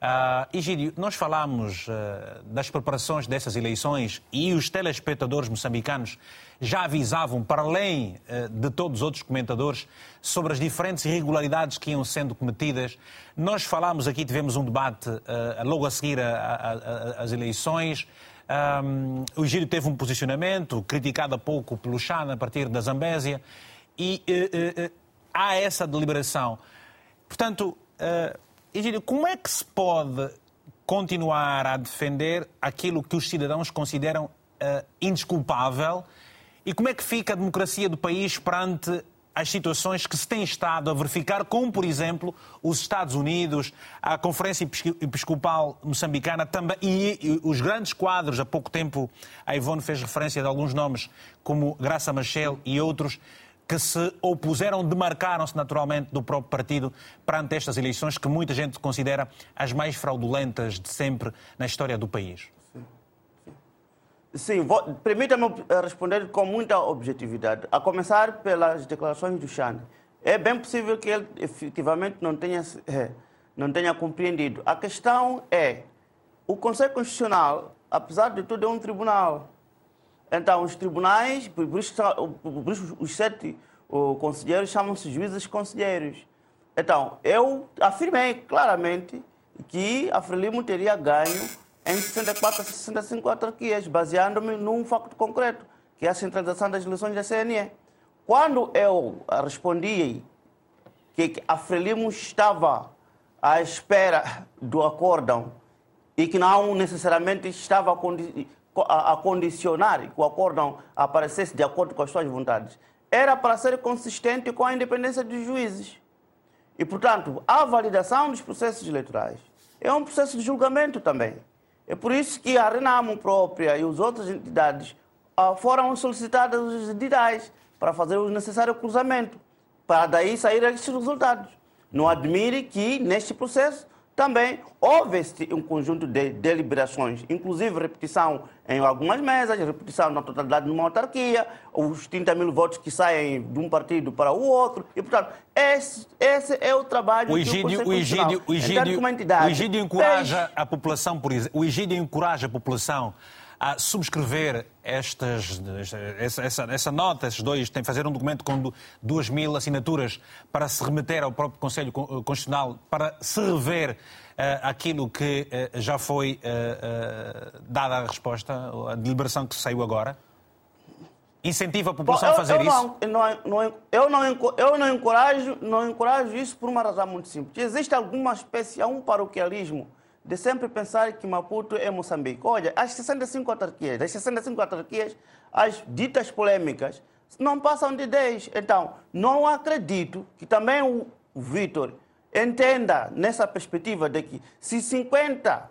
Uh, Egídio, nós falámos uh, das preparações dessas eleições e os telespectadores moçambicanos já avisavam, para além uh, de todos os outros comentadores, sobre as diferentes irregularidades que iam sendo cometidas. Nós falámos aqui, tivemos um debate uh, logo a seguir às eleições. Um, o Egídio teve um posicionamento criticado há pouco pelo Chan a partir da Zambésia e uh, há essa deliberação. Portanto, Egídio, como é que se pode continuar a defender aquilo que os cidadãos consideram uh, indesculpável? E como é que fica a democracia do país perante as situações que se tem estado a verificar, como, por exemplo, os Estados Unidos, a Conferência Episcopal Moçambicana também, e, os grandes quadros, há pouco tempo a Ivone fez referência de alguns nomes, como Graça Machel e outros, que se opuseram, demarcaram-se naturalmente do próprio partido perante estas eleições que muita gente considera as mais fraudulentas de sempre na história do país? Sim, permita-me responder com muita objetividade, a começar pelas declarações do Xande. É bem possível que ele efetivamente não tenha, é, não tenha compreendido. A questão é, o Conselho Constitucional, apesar de tudo, é um tribunal. Então, os tribunais, por isso, por isso os sete conselheiros chamam-se juízes conselheiros. Então, eu afirmei claramente que a Frelimo teria ganho em 64 a 65 autarquias, baseando-me num facto concreto, que é a centralização das eleições da CNE. Quando eu respondi que a Frelimo estava à espera do acórdão e que não necessariamente estava a, condicionar que o acórdão aparecesse de acordo com as suas vontades, era para ser consistente com a independência dos juízes. E, portanto, a validação dos processos eleitorais é um processo de julgamento também. É por isso que a Renamo própria e as outras entidades ah, foram solicitadas os editais para fazer o necessário cruzamento, para daí sair esses resultados. Não admire que, neste processo, também houve um conjunto de deliberações, inclusive repetição em algumas mesas, repetição na totalidade de uma autarquia, os 30 mil votos que saem de um partido para o outro. E, portanto, esse, esse é o trabalho o Egídio, que o, Egídio, o Egídio, o Egídio encoraja a população, por exemplo, o Egídio encoraja a população a subscrever estas, essa, essa, essa nota, esses dois, têm que fazer um documento com duas mil assinaturas para se remeter ao próprio Conselho Constitucional, para se rever uh, aquilo que uh, já foi uh, dada a resposta, a deliberação que saiu agora? Incentiva a população Bom, eu, a fazer eu isso? Não, não, eu, não, eu não encorajo, não encorajo isso por uma razão muito simples. Existe alguma espécie, há um paroquialismo de sempre pensar que Maputo é Moçambique. Olha, as 65 autarquias, das 65 autarquias, as ditas polêmicas não passam de 10. Então, não acredito que também o Vitor entenda nessa perspectiva de que se 50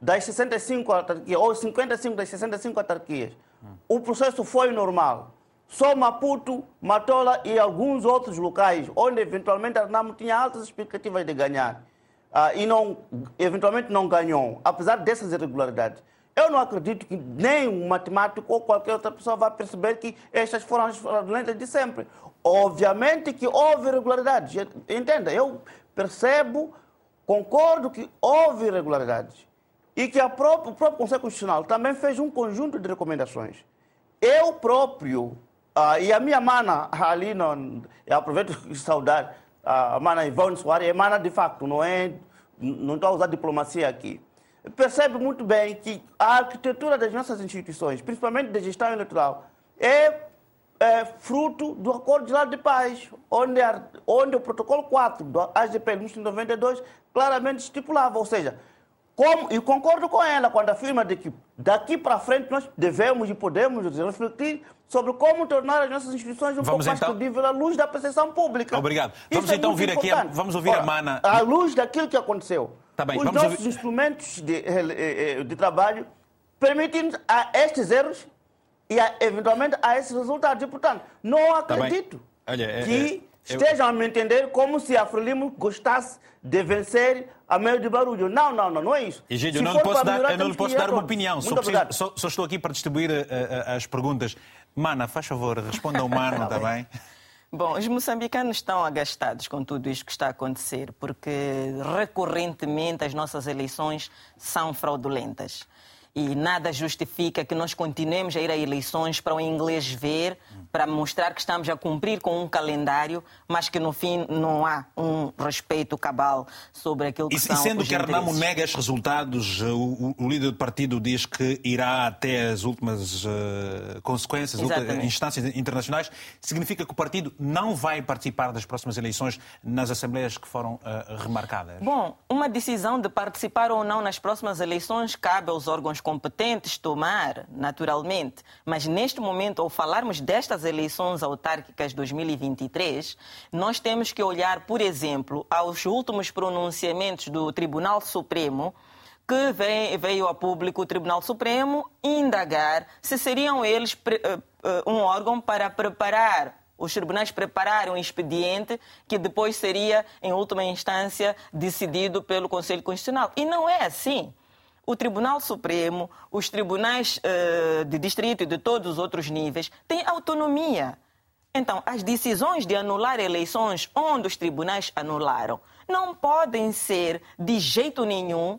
das 65 autarquias, ou 55 das 65 autarquias, o processo foi normal. Só Maputo, Matola e alguns outros locais, onde eventualmente a Renamo tinha altas expectativas de ganhar, uh, e não, eventualmente não ganhou, apesar dessas irregularidades. Eu não acredito que nem um matemático ou qualquer outra pessoa vai perceber que estas foram as fraudulentas de sempre. Obviamente que houve irregularidades. Entenda, eu percebo, concordo que houve irregularidades. E que própria, o próprio Conselho Constitucional também fez um conjunto de recomendações. Eu próprio, uh, e a minha mana ali, aproveito de saudar a mana Ivone Soares, é mana de facto, não é, não estou a usar diplomacia aqui. Percebe muito bem que a arquitetura das nossas instituições, principalmente da gestão eleitoral, é, é fruto do Acordo de Lado de Paz, onde, a, onde o protocolo 4 do AGP de 1992 claramente estipulava, ou seja, como, e concordo com ela quando afirma de que daqui para frente nós devemos e podemos refletir sobre como tornar as nossas instituições um vamos pouco então... mais credíveis à luz da percepção pública. Obrigado. Vamos Isso é então é vir importante. aqui, vamos ouvir Ora, a Mana. À luz daquilo que aconteceu. Tá bem, Os nossos ouvir... instrumentos de, eh, eh, de trabalho permitem a estes erros e a, eventualmente a esses resultados. E, portanto, não tá acredito tá Olha, é, que é, estejam a me entender como se a Frelimo gostasse de vencer a meio de barulho. Não, não, não, não é isso. Egídio, não lhe posso dar, eu não lhe posso dar uma opinião. Só, preciso, só, só, estou aqui para distribuir uh, uh, as perguntas. Mana, faz favor, responda ao [LAUGHS] Mano, está bem? Bom, os moçambicanos estão agastados com tudo isto que está a acontecer, porque recorrentemente as nossas eleições são fraudulentas e nada justifica que nós continuemos a ir a eleições para o inglês ver, para mostrar que estamos a cumprir com um calendário, mas que no fim não há um respeito cabal sobre aquilo que e, são E sendo os que Arnamo nega estes resultados, o, o, líder do partido diz que irá até as últimas uh, consequências, últimas instâncias internacionais, significa que o partido não vai participar das próximas eleições nas assembleias que foram uh, remarcadas? Bom, uma decisão de participar ou não nas próximas eleições cabe aos órgãos competentes tomar, naturalmente, mas neste momento, ao falarmos destas eleições autárquicas 2023, nós temos que olhar, por exemplo, aos últimos pronunciamentos do Tribunal Supremo que veio a público o Tribunal Supremo indagar se seriam eles eh, eh, um órgão para preparar os tribunais prepararem um expediente que depois seria, em última instância, decidido pelo Conselho Constitucional. E não é assim o Tribunal Supremo, os tribunais uh, de distrito e de todos os outros níveis têm autonomia. Então, as decisões de anular eleições onde os tribunais anularam não podem ser, de jeito nenhum,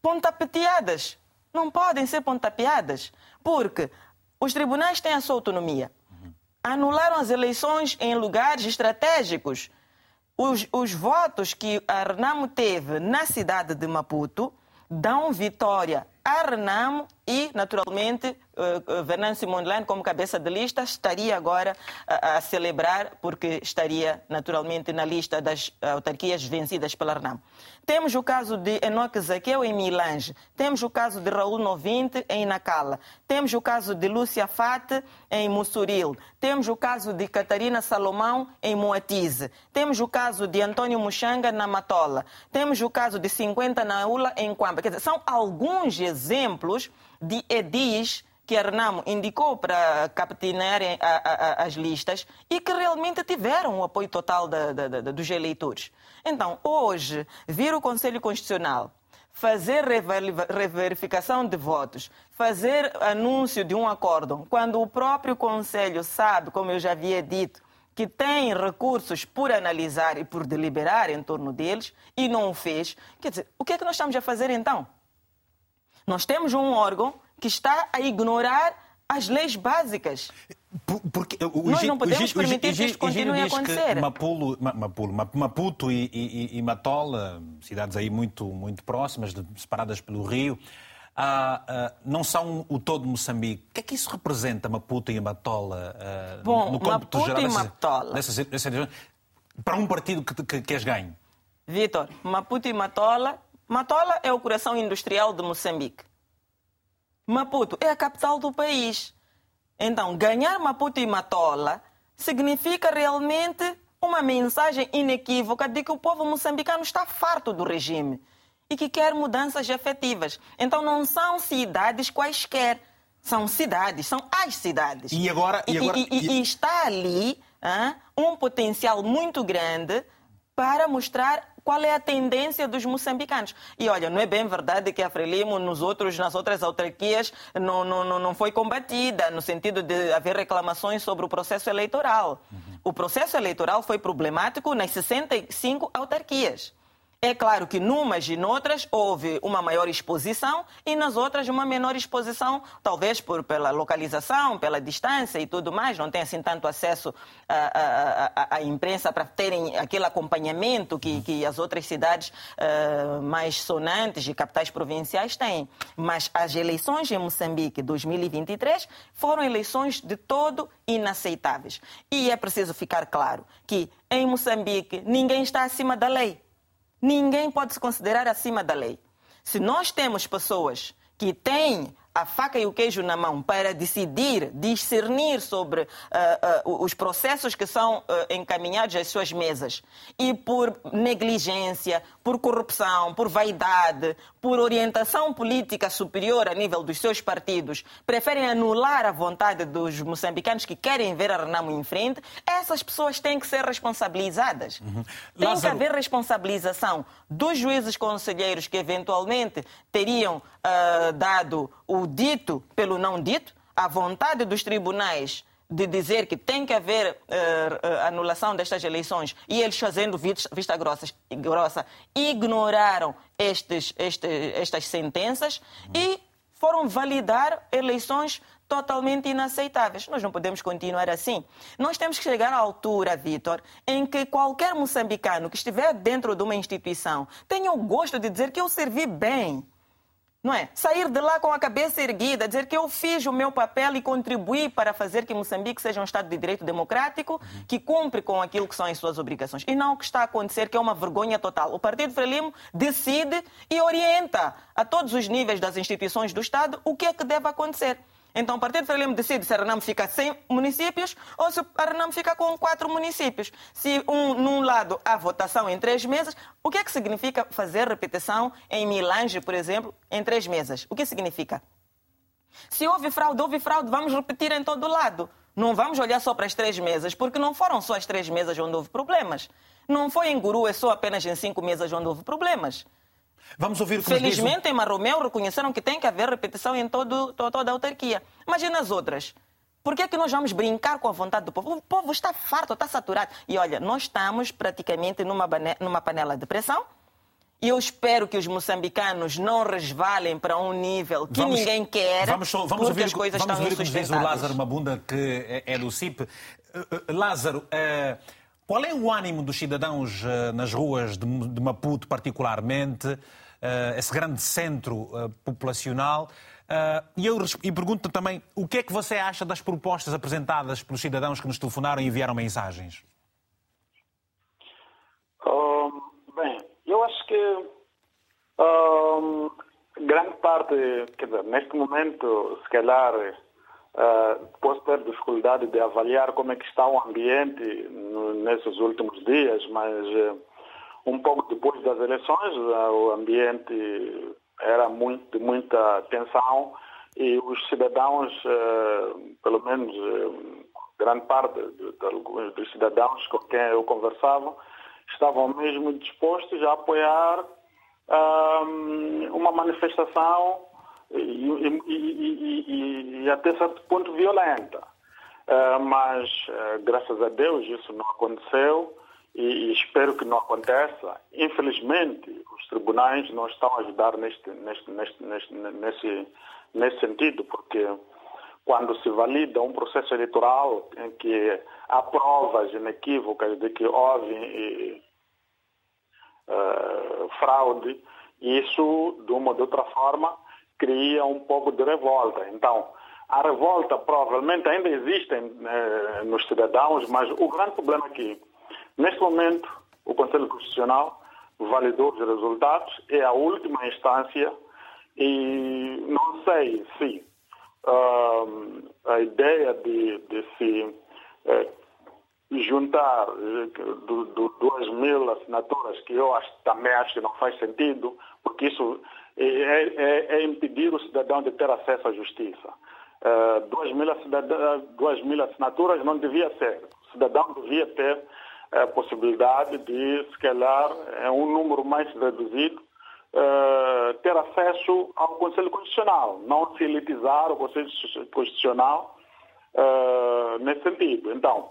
pontapeteadas. Não podem ser pontapeadas, porque os tribunais têm a sua autonomia. Anularam as eleições em lugares estratégicos. Os, os votos que a Renamo teve na cidade de Maputo dão vitória a Renamo e, naturalmente, uh, Venâncio Mondlane, como cabeça de lista, estaria agora a, celebrar, porque estaria, naturalmente, na lista das autarquias vencidas pela Renamo. Temos o caso de Enoque Zaqueu em Milange, temos o caso de Raul Novinte em Nacala, temos o caso de Lúcia Fate em Mussuril, temos o caso de Catarina Salomão em Moatize, temos o caso de Antônio Muxanga na Matola, temos o caso de 50 na Ula em Quamba. Quer dizer, são alguns exemplos edis que a Renamo indicou para capitanearem as listas e que realmente tiveram o apoio total dos eleitores. Então, hoje, vir o Conselho Constitucional fazer reverificação de votos, fazer anúncio de um acordo, quando o próprio Conselho sabe, como eu já havia dito, que tem recursos por analisar e por deliberar em torno deles e não o fez, quer dizer, o que é que nós estamos a fazer então? Nós temos um órgão que está a ignorar as leis básicas. Porque o, Nós não podemos o, permitir o, que isto continue a acontecer. Mapulo, Mapulo, Maputo e, e, e, Matola, cidades aí muito, muito próximas, separadas pelo rio, ah, ah, não são o todo Moçambique. O que é que isso representa, Maputo e Matola, ah, Bom, no cômputo Maputo geral e Matola. Dessas, dessas, dessas, para um partido que, que queres ganho? Vitor, Maputo e Matola Matola é o coração industrial de Moçambique. Maputo é a capital do país. Então, ganhar Maputo e Matola significa realmente uma mensagem inequívoca de que o povo moçambicano está farto do regime e que quer mudanças efetivas. Então, não são cidades quaisquer, são cidades, são as cidades. E agora. E, agora... e, e, e está ali um potencial muito grande para mostrar qual é a tendência dos moçambicanos. E olha, não é bem verdade que a Frelimo nos outros, nas outras autarquias não, não, não foi combatida, no sentido de haver reclamações sobre o processo eleitoral. Uhum. O processo eleitoral foi problemático nas 65 autarquias. É claro que numas e noutras houve uma maior exposição e nas outras uma menor exposição, talvez por, pela localização, pela distância e tudo mais, não tem assim tanto acesso à, imprensa para terem aquele acompanhamento que, que as outras cidades uh, mais sonantes e capitais provinciais têm. Mas as eleições em Moçambique 2023 foram eleições de todo inaceitáveis. E é preciso ficar claro que em Moçambique ninguém está acima da lei. Ninguém pode se considerar acima da lei. Se nós temos pessoas que têm a faca e o queijo na mão para decidir, discernir sobre uh, uh, os processos que são uh, encaminhados às suas mesas e por negligência, por corrupção, por vaidade, por orientação política superior a nível dos seus partidos, preferem anular a vontade dos moçambicanos que querem ver a Renamo em frente, essas pessoas têm que ser responsabilizadas. Uhum. Tem Lázaro... que haver responsabilização dos juízes conselheiros que eventualmente teriam dado o dito pelo não dito, a vontade dos tribunais de dizer que tem que haver uh, anulação destas eleições e eles fazendo vista, grossa, grossa ignoraram estes, este, estas sentenças e foram validar eleições totalmente inaceitáveis. Nós não podemos continuar assim. Nós temos que chegar à altura, Vitor, em que qualquer moçambicano que estiver dentro de uma instituição tenha o gosto de dizer que eu servi bem não é? Sair de lá com a cabeça erguida, dizer que eu fiz o meu papel e contribuí para fazer que Moçambique seja um Estado de direito democrático que cumpre com aquilo que são as suas obrigações. E não o que está a acontecer, que é uma vergonha total. O Partido Frelimo decide e orienta a todos os níveis das instituições do Estado o que é que deve acontecer. Então o Partido Frelimo decide se a Renamo fica sem municípios ou se a Renamo fica com quatro municípios. Se um, num lado há votação em três mesas, o que é que significa fazer repetição em Milange, por exemplo, em três mesas? O que significa? Se houve fraude, houve fraude, vamos repetir em todo lado. Não vamos olhar só para as três mesas, porque não foram só as três mesas onde houve problemas. Não foi em Guru, é só apenas em cinco mesas onde houve problemas. Vamos ouvir o que Felizmente, diz... em Marromeu reconheceram que tem que haver repetição em todo, toda a autarquia. Imagina as outras. Por que, é que nós vamos brincar com a vontade do povo? O povo está farto, está saturado. E olha, nós estamos praticamente numa, numa panela de pressão. E eu espero que os moçambicanos não resvalem para um nível que vamos, ninguém quer, vamos, vamos porque ouvir, as coisas vamos estão ouvir o que diz o Lázaro Mabunda, que é, é do CIP. Uh, uh, Lázaro, uh, qual é o ânimo dos cidadãos nas ruas de, Maputo, particularmente? uh, esse grande centro uh, populacional. E eu pergunto também o que é que você acha das propostas apresentadas pelos cidadãos que nos telefonaram e enviaram mensagens? Um, bem, eu acho que um, grande parte, quer dizer, neste momento, se calhar, uh, posso ter dificuldade de avaliar como é que está o ambiente nesses últimos dias, mas uh, um pouco depois das eleições, eh, o ambiente era muito, de muita tensão e os cidadãos, eh, pelo menos eh, grande parte dos cidadãos com quem eu conversava, estavam mesmo dispostos a apoiar uma manifestação e, e, e, e, até certo ponto violenta. mas, graças a Deus, isso não aconteceu e espero que não aconteça. Infelizmente, os tribunais não estão a ajudar neste, neste, neste, neste, nesse, nesse sentido, porque quando se valida um processo eleitoral em que há provas inequívocas de que houve uh, fraude, isso, de uma ou de outra forma, cria um pouco de revolta. Então, a revolta provavelmente ainda existe uh, nos cidadãos, mas o grande problema aqui Neste momento, o Conselho Constitucional validou os resultados, é a última instância e não sei se uh, a ideia de, de se eh, juntar do, duas mil assinaturas, que eu acho, também acho que não faz sentido, porque isso é, é, é impedir o cidadão de ter acesso à justiça. Uh, duas, mil, duas mil assinaturas não devia ser. O cidadão devia ter a possibilidade de, se calhar, é um número mais reduzido, uh, ter acesso ao Conselho Constitucional, não se elitizar o Conselho Constitucional uh, nesse sentido. Então,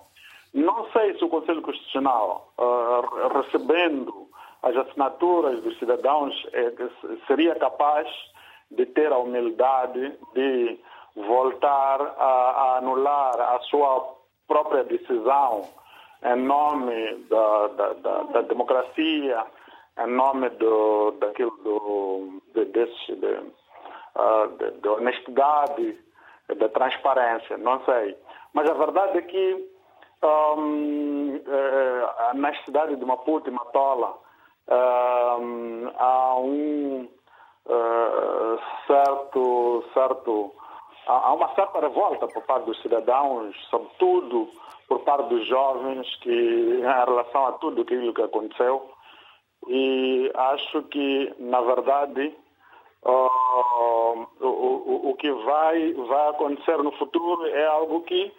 não sei se o Conselho Constitucional, uh, recebendo as assinaturas dos cidadãos, é, seria capaz de ter a humildade de voltar a, a anular a sua própria decisão em nome da, da, da, da democracia, em nome do, daquilo do, de, desse, de, uh, de, de honestidade, da transparência, não sei. Mas a verdade é que um, na cidade de Maputo e Matola um, há um uh, certo, certo, há uma certa revolta por parte dos cidadãos, sobretudo por parte dos jovens, que em relação a tudo aquilo que aconteceu. E acho que, na verdade, uh, o, o, o que vai, vai acontecer no futuro é algo que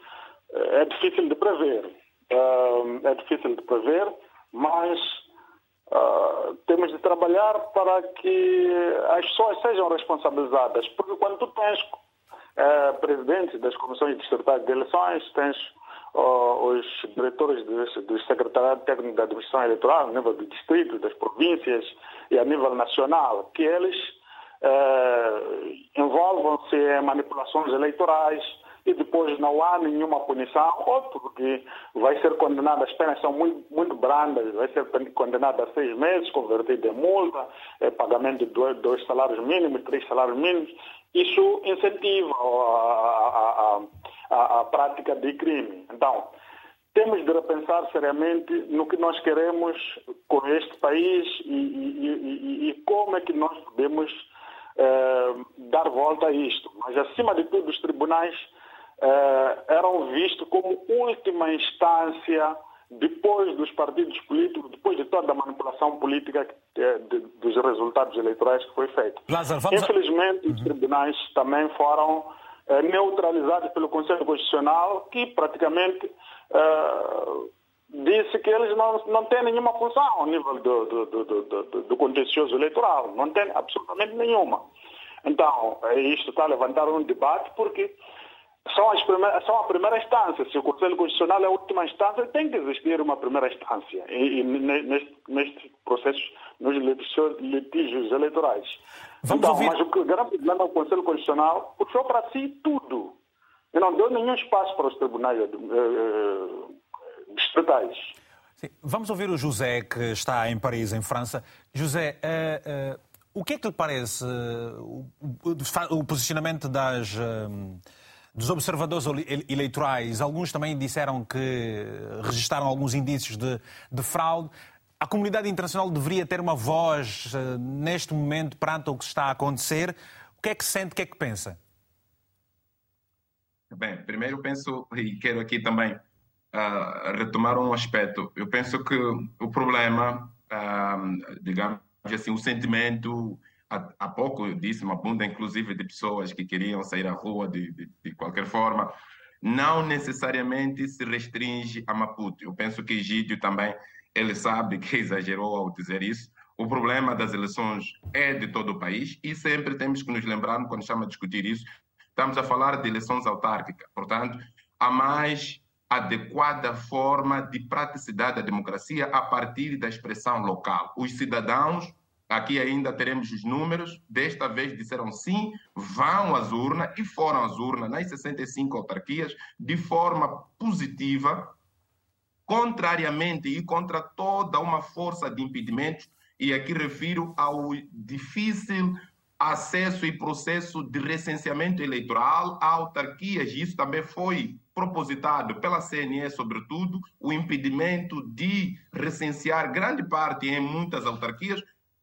é difícil de prever. Uh, é difícil de prever, mas uh, temos de trabalhar para que as pessoas sejam responsabilizadas. Porque quando tu tens uh, presidentes das comissões distritais de eleições, tens os diretores do, do Secretariado Técnico da Administração Eleitoral, a nível do distrito, das províncias e a nível nacional, que eles envolvam-se em manipulações eleitorais, e depois não há nenhuma punição, ou porque vai ser condenado, as penas são muito, muito brandas, vai ser condenado a seis meses, convertido em multa, é, pagamento de dois, dois, salários mínimos, três salários mínimos. Isso incentiva a, a, a, a prática de crime. Então, temos de repensar seriamente no que nós queremos com este país e, e, e, e como é que nós podemos eh, dar volta a isto. Mas, acima de tudo, os tribunais eh, eram vistos como última instância depois dos partidos políticos, depois de toda a manipulação política eh, de, dos resultados eleitorais que foi feita. Infelizmente, uhum. os tribunais também foram eh, neutralizados pelo Conselho Constitucional, que praticamente eh, disse que eles não, não têm nenhuma função ao nível do, do, do, do, do contencioso eleitoral, não tem absolutamente nenhuma. Então, isto está a levantar um debate porque são, as primeiras, são a primeira instância. Se o Conselho Constitucional é a última instância, tem que existir uma primeira instância e, e neste, neste processo, nos litígios eleitorais. Vamos então, ouvir... Mas o grande problema é o Conselho Constitucional puxou para si tudo e não deu nenhum espaço para os tribunais uh, uh, distritais. Sim. Vamos ouvir o José, que está em Paris, em França. José, uh, o que é que lhe parece o, o, posicionamento das dos observadores eleitorais, alguns também disseram que registaram alguns indícios de, de fraude. A comunidade internacional deveria ter uma voz uh, neste momento perante o que está a acontecer. O que é que sente, o que é que pensa? Bem, primeiro penso, e quero aqui também uh, retomar um aspecto. Eu penso que o problema, uh, digamos assim, o sentimento há, pouco disse uma bunda, inclusive, de pessoas que queriam sair à rua de, de, de qualquer forma, não necessariamente se restringe a Maputo. Eu penso que Egídio também, ele sabe que [LAUGHS] exagerou ao dizer isso. O problema das eleições é de todo o país e sempre temos que nos lembrar, quando estamos a discutir isso, estamos a falar de eleições autárquicas. Portanto, a mais adequada forma de praticidade da democracia a partir da expressão local. Os cidadãos Aqui ainda teremos os números. Desta vez disseram sim, vão às urnas e foram às urnas nas 65 autarquias de forma positiva, contrariamente e contra toda uma força de impedimentos. E aqui refiro ao difícil acesso e processo de recenseamento eleitoral a autarquias. Isso também foi propositado pela CNE, sobretudo, o impedimento de recensear grande parte em muitas autarquias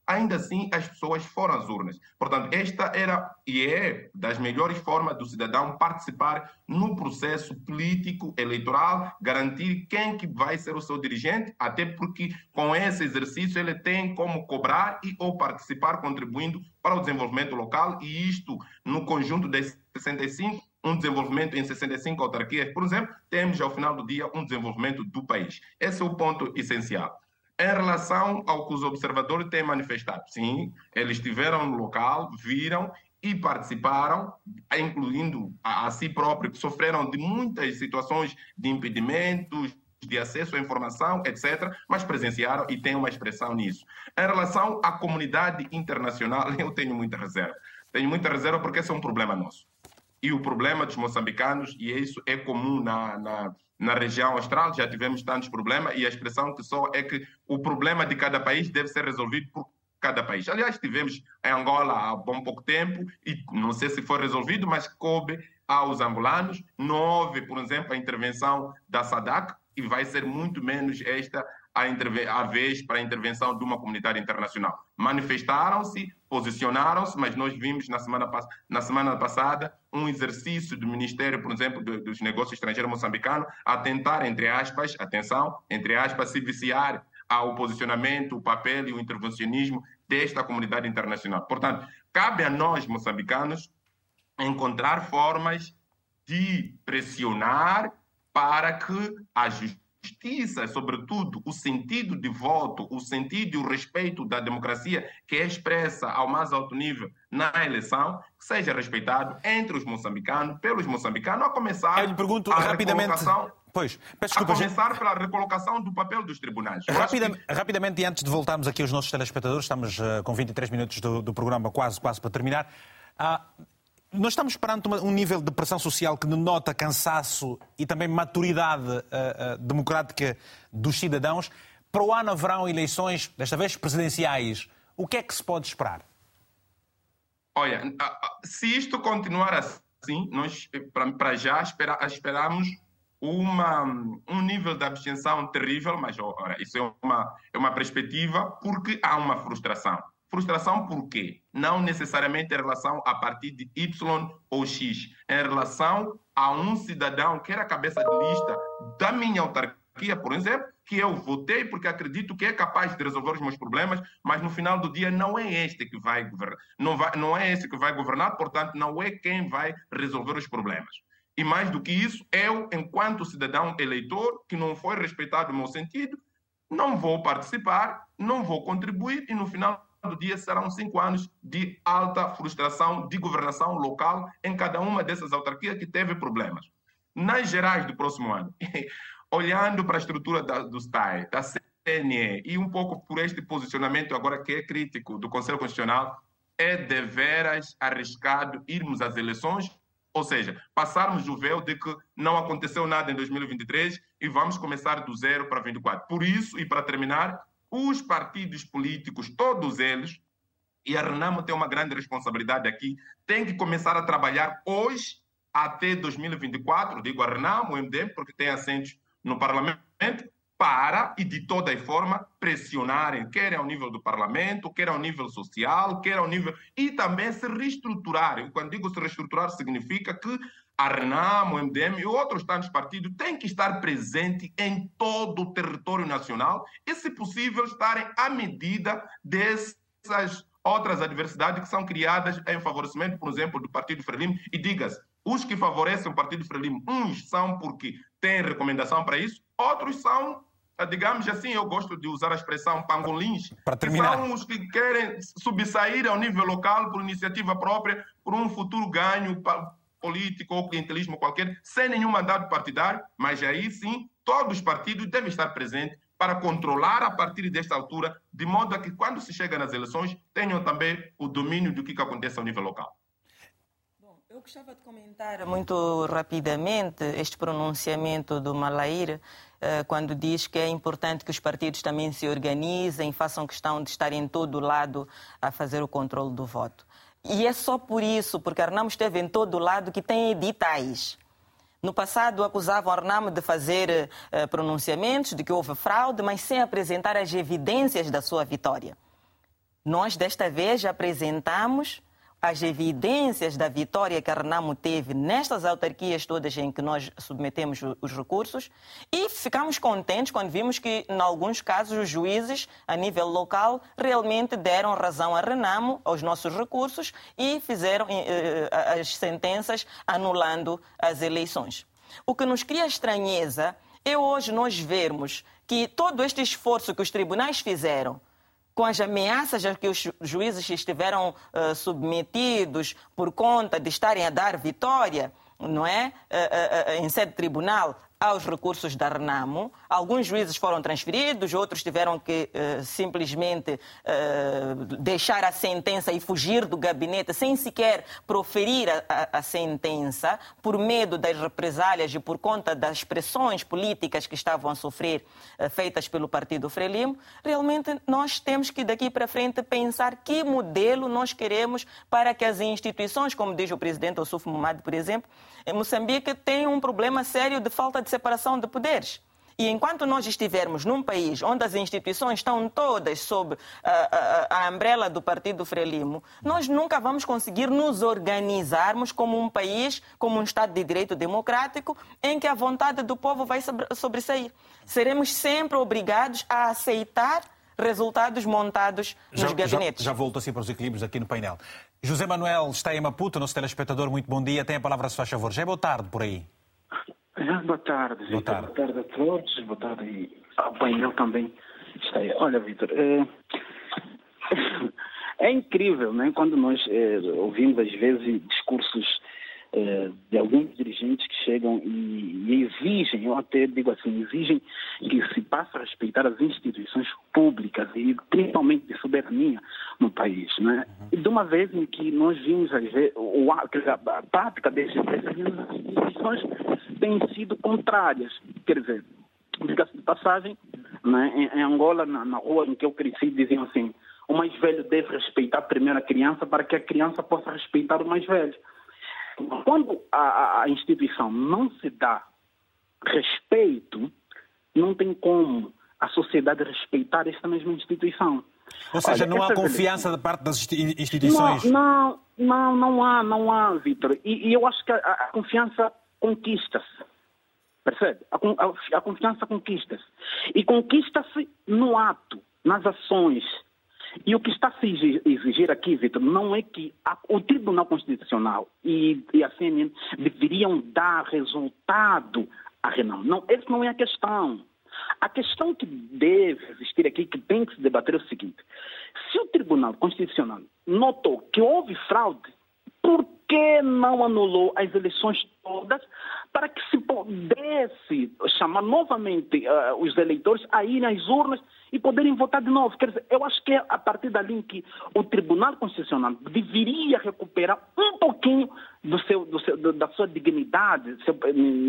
ainda assim as pessoas foram às urnas. Portanto, esta era e é das melhores formas do cidadão participar no processo político eleitoral, garantir quem que vai ser o seu dirigente, até porque com esse exercício ele tem como cobrar e ou participar contribuindo para o desenvolvimento local e isto no conjunto das 65 um desenvolvimento em 65 autarquias, por exemplo, temos ao final do dia um desenvolvimento do país. Esse é o ponto essencial. Em relação ao que os observadores têm manifestado, sim, eles estiveram no local, viram e participaram, incluindo a, a si próprios, que sofreram de muitas situações de impedimentos, de acesso à informação, etc., mas presenciaram e têm uma expressão nisso. Em relação à comunidade internacional, [LAUGHS] eu tenho muita reserva. Tenho muita reserva porque esse é um problema nosso. E o problema dos moçambicanos, e isso é comum na, na, na região austral, já tivemos tantos problemas, e a expressão que só é que o problema de cada país deve ser resolvido por cada país. Aliás, tivemos em Angola há bom pouco tempo, e não sei se foi resolvido, mas coube aos angolanos. Não houve, por exemplo, a intervenção da SADAC, e vai ser muito menos esta a, a vez para a intervenção de uma comunidade internacional. Manifestaram-se, posicionaram-se, mas nós vimos na semana, na semana passada um exercício do Ministério, por exemplo, do, dos Negócios Estrangeiros moçambicano a tentar, entre aspas, atenção, entre aspas, se viciar ao posicionamento, o papel e o intervencionismo desta comunidade internacional. Portanto, cabe a nós, moçambicanos, encontrar formas de pressionar para que a justiça justiça, sobretudo o sentido de voto, o sentido e o respeito da democracia que é expressa ao mais alto nível na eleição, seja respeitado entre os moçambicanos, pelos moçambicanos, a começar Eu lhe pergunto a rapidamente. Pois, peço desculpa, a começar gente... pela recolocação do papel dos tribunais. Que... Rapidamente, e antes de voltarmos aqui aos nossos telespectadores, estamos uh, com 23 minutos do, do programa quase, quase para terminar. Uh, nós estamos perante uma, um nível de pressão social que denota cansaço e também maturidade uh, uh, democrática dos cidadãos. Para o ano haverão eleições, desta vez presidenciais. O que é que se pode esperar? Olha, se isto continuar assim, nós para já espera, esperamos uma, um nível de abstenção terrível, mas isso é uma, é uma perspectiva porque há uma frustração. Frustração por quê? Não necessariamente em relação a partir de Y ou X, em relação a um cidadão que era cabeça de lista da minha autarquia, por exemplo, que eu votei porque acredito que é capaz de resolver os meus problemas, mas no final do dia não é este que vai governar, não, vai, não é esse que vai governar, portanto não é quem vai resolver os problemas. E mais do que isso, eu, enquanto cidadão eleitor, que não foi respeitado o meu sentido, não vou participar, não vou contribuir e no final do dia serão cinco anos de alta frustração de governação local em cada uma dessas autarquias que teve problemas. Nas gerais do próximo ano, [LAUGHS] olhando para a estrutura da, do STAE, da CNE e um pouco por este posicionamento agora que é crítico do Conselho Constitucional, é deveras arriscado irmos às eleições, ou seja, passarmos o véu de que não aconteceu nada em 2023 e vamos começar do zero para 24. Por isso, e para terminar, os partidos políticos, todos eles, e a Renamo tem uma grande responsabilidade aqui, tem que começar a trabalhar hoje até 2024, digo a Renamo, o MDM, porque tem assentos no Parlamento, para, e de toda forma, pressionarem, quer ao nível do Parlamento, quer ao nível social, quer ao nível. e também se reestruturarem. Quando digo se reestruturar, significa que a o MDM e outros tantos partidos têm que estar presentes em todo o território nacional e, se possível, estarem à medida dessas outras adversidades que são criadas em favorecimento, por exemplo, do Partido Frelimo. E diga-se, os que favorecem o Partido Frelimo, uns são porque têm recomendação para isso, outros são, digamos assim, eu gosto de usar a expressão pangolins, terminar. são os que querem subsair ao nível local por iniciativa própria, por um futuro ganho político ou clientelismo qualquer, sem nenhum mandato partidário, mas aí sim todos os partidos devem estar presentes para controlar a partir desta altura, de modo a que quando se chega nas eleições tenham também o domínio do que, acontece ao nível local. Bom, eu gostava de comentar muito rapidamente este pronunciamento do Malair, eh, quando diz que é importante que os partidos também se organizem, façam questão de estar em todo lado a fazer o controle do voto. E é só por isso, porque Arnamo esteve em todo lado, que tem editais. No passado acusavam Arnamo de fazer uh, pronunciamentos de que houve fraude, mas sem apresentar as evidências da sua vitória. Nós, desta vez, apresentamos as evidências da vitória que a Renamo teve nestas autarquias todas em que nós submetemos os recursos e ficamos contentes quando vimos que, em alguns casos, os juízes, a nível local, realmente deram razão a Renamo, aos nossos recursos e fizeram eh, eh, as sentenças anulando as eleições. O que nos cria estranheza é hoje nós vermos que todo este esforço que os tribunais fizeram com as ameaças a que os juízes estiveram uh, submetidos por conta de estarem a dar vitória, não é? Uh, uh, em sede tribunal, aos recursos da Renamo. Alguns juízes foram transferidos, outros tiveram que uh, simplesmente uh, deixar a sentença e fugir do gabinete sem sequer proferir a, a, a, sentença, por medo das represálias e por conta das pressões políticas que estavam a sofrer, uh, feitas pelo Partido Frelimo. Realmente, nós temos que daqui para frente pensar que modelo nós queremos para que as instituições, como diz o presidente Ossuf Momad, por exemplo, em Moçambique, tenham um problema sério de falta de separação de poderes. E enquanto nós estivermos num país onde as instituições estão todas sob a, a, a umbrella do Partido Frelimo, nós nunca vamos conseguir nos organizarmos como um país, como um Estado de Direito democrático, em que a vontade do povo vai sobressair. Seremos sempre obrigados a aceitar resultados montados nos já, gabinetes. Já, já volto assim para os equilíbrios aqui no painel. José Manuel está em Maputo, nosso telespectador, muito bom dia. Tem a palavra, se faz favor. Já é boa tarde por aí. Ah, boa tarde, Vitor. Boa tarde. boa tarde a todos. Boa tarde ao painel também. Está aí. Olha, Vitor, é... [LAUGHS] é incrível, né? Quando nós é, ouvimos às vezes discursos é, de alguns dirigentes que chegam e, e, exigem, eu até digo assim, exigem que se passe a respeitar as instituições públicas e principalmente de soberania no país. Né? E de uma vez em que nós vimos o, a, a prática dessas instituições tem sido contrárias. Quer dizer, diga-se de passagem, né? em, em, Angola, na, na rua em que eu cresci, diziam assim, o mais velho deve respeitar primeiro a criança para que a criança possa respeitar o mais velho. Quando a, a instituição não se dá respeito, não tem como a sociedade respeitar esta mesma instituição. Ou seja, Olha, não há confiança da parte das instituições? Não, não, não há, não há, Vitor. E, e, eu acho que a, a confiança conquista-se. Percebe? A, a, a confiança conquista-se. E conquista-se no ato, nas ações, e o que está a se exigir aqui, Vitor, não é que a, o Tribunal Constitucional e, e, a CNN deveriam dar resultado à Renan. Não, essa não é a questão. A questão que deve existir aqui, que tem que se debater é o seguinte: se o Tribunal Constitucional notou que houve fraude, por que não anulou as eleições todas para que se pudesse chamar novamente uh, os eleitores a irem às urnas e poderem votar de novo. Quer dizer, eu acho que é a partir dali que o Tribunal Constitucional deveria recuperar um pouquinho do seu, do seu, da sua dignidade, seu,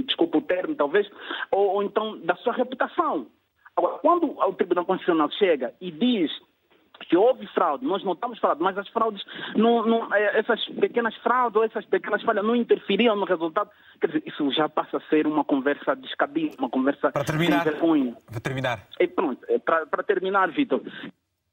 desculpa o termo talvez, ou, ou então da sua reputação. Agora, quando o Tribunal Constitucional chega e diz que houve fraude, nós notamos fraude, mas as fraudes, não, não, é, essas pequenas fraudes ou essas pequenas falhas não interferiam no resultado. Quer dizer, isso já passa a ser uma conversa descabida, uma conversa para terminar, sem vergonha. Para terminar. E pronto, é, para terminar, Vitor,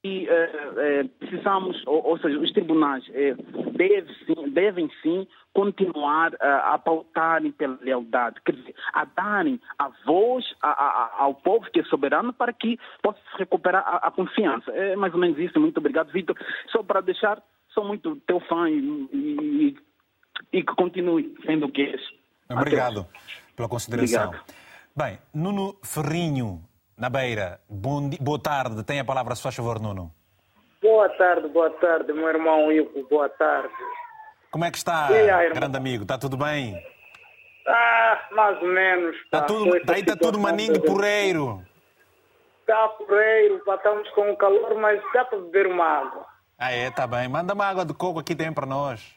e é, é, precisamos, ou, ou, seja, os tribunais é, devem, sim, devem sim continuar a, a pautarem pela lealdade, quer dizer, a darem a voz a, a, ao povo que é soberano para que possa recuperar a, confiança. É mais ou menos isso. Muito obrigado, Vitor. Só para deixar, sou muito teu fã e, e, e que continue sendo o que és. Obrigado Até. pela consideração. Obrigado. Bem, Nuno Ferrinho, na Beira. Bom. Boa tarde. Tem a palavra, se faz favor, Nuno. Boa tarde, boa tarde, meu irmão Ico. Boa tarde. Como é que está, aí, grande amigo? Está tudo bem? Ah, mais ou menos. Está tudo, daí está tudo maninho porreiro. Está porreiro, estamos com calor, mas dá para beber uma água. Ah, é, está bem. Manda uma água de coco aqui tem para nós.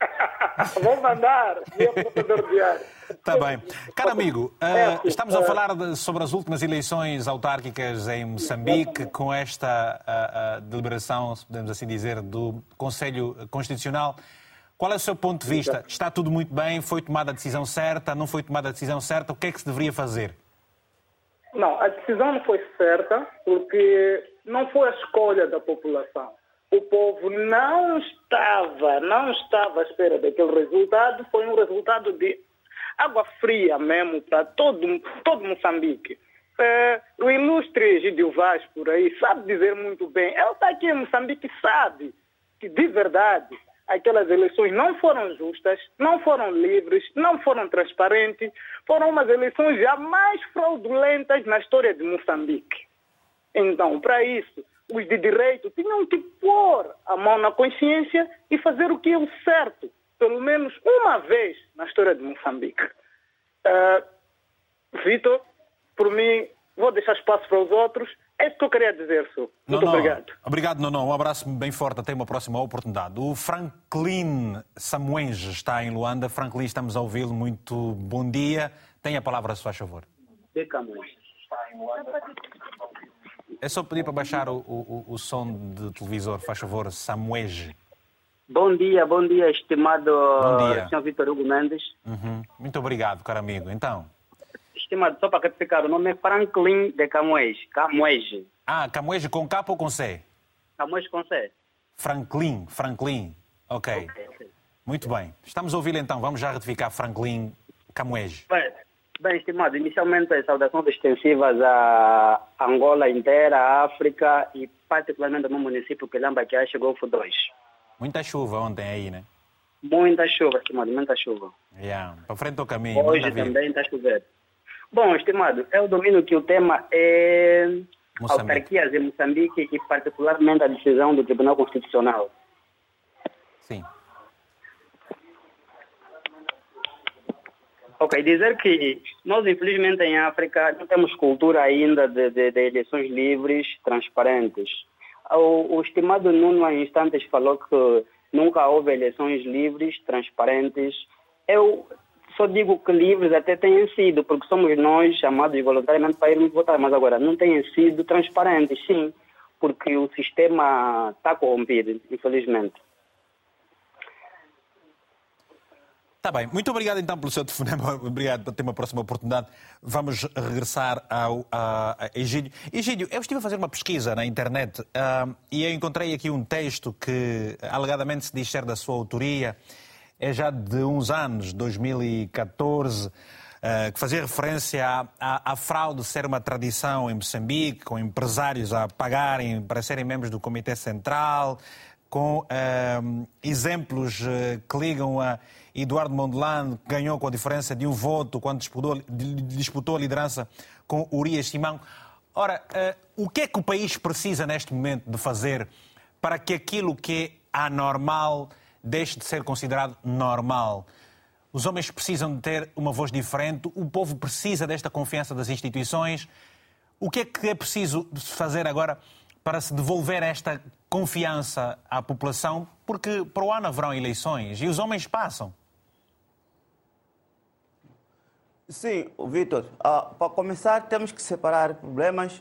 [LAUGHS] Vou mandar, meu diário. Está bem. Caro amigo, uh, estamos a falar de, sobre as últimas eleições autárquicas em Moçambique, com esta uh, uh, deliberação, podemos assim dizer, do Conselho Constitucional. Qual é o seu ponto de vista? Está tudo muito bem? Foi tomada a decisão certa? Não foi tomada a decisão certa? O que é que se deveria fazer? Não, a decisão não foi certa, porque não foi a escolha da população. O povo não estava, não estava à espera daquele resultado, foi um resultado de água fria mesmo para todo, todo Moçambique. É, o ilustre Gidio Vaz por aí sabe dizer muito bem. Ele está aqui em Moçambique sabe que de verdade aquelas eleições não foram justas, não foram livres, não foram transparentes, foram umas eleições já mais fraudulentas na história de Moçambique. Então, para isso, os de direito tinham que pôr a mão na consciência e fazer o que é o certo, pelo menos uma vez na história de Moçambique. Uh, Vitor, por mim, vou deixar espaço para os outros. É isso que eu queria dizer, Su. Muito não, obrigado. Obrigado, Nono. Um abraço bem forte. Até uma próxima oportunidade. O Franklin Samuenge está em Luanda. Franklin, estamos a ouvi-lo. Muito bom dia. Tem a palavra, se faz favor. De Camões. É só pedir para baixar o, o, o som de televisor, faz favor, Samuege. Bom dia, bom dia, estimado bom dia. senhor Vitor Hugo Mendes. Uhum. Muito obrigado, caro amigo. Então? Estimado, só para retificar, o nome é Franklin de Camões. Camões. Ah, Camões com K ou com C? Camões com C. Franklin, Franklin. Ok. okay, okay. Muito bem. Estamos a ouvir então. Vamos já retificar Franklin Camões. Bem, Bem, estimado, inicialmente saudações extensivas à Angola inteira, à África e particularmente no município que lembra que chegou Golfo 2. Muita chuva ontem aí, né? Muita chuva, estimado, muita chuva. Yeah. Para frente ao caminho. Hoje também está chovendo. Bom, estimado, eu domino que o tema é Moçambique. autarquias em Moçambique e particularmente a decisão do Tribunal Constitucional. Sim. Ok, dizer que nós, infelizmente, em África, não temos cultura ainda de, de, de eleições livres, transparentes. O, o, estimado Nuno, há instantes, falou que nunca houve eleições livres, transparentes. Eu só digo que livres até têm sido, porque somos nós chamados voluntariamente para irmos votar, mas agora não têm sido transparentes, sim, porque o sistema está corrompido, infelizmente. Está bem, muito obrigado então pelo seu telefonema, [LAUGHS] obrigado por ter uma próxima oportunidade. Vamos regressar ao a, a eu estive a fazer uma pesquisa na internet uh, e eu encontrei aqui um texto que alegadamente se diz ser da sua autoria, é já de uns anos, 2014, uh, que fazia referência à, fraude ser uma tradição em Moçambique, com empresários a pagarem para serem membros do Comitê Central, com uh, exemplos que ligam a Eduardo Mondlane ganhou com a diferença de um voto quando disputou, disputou a liderança com Urias Simão. Ora, uh, o que é que o país precisa neste momento de fazer para que aquilo que é anormal deixe de ser considerado normal? Os homens precisam de ter uma voz diferente, o povo precisa desta confiança das instituições. O que é que é preciso fazer agora para se devolver esta confiança à população? Porque para o ano haverão eleições e os homens passam. Sim, Vitor. Uh, para começar, temos que separar problemas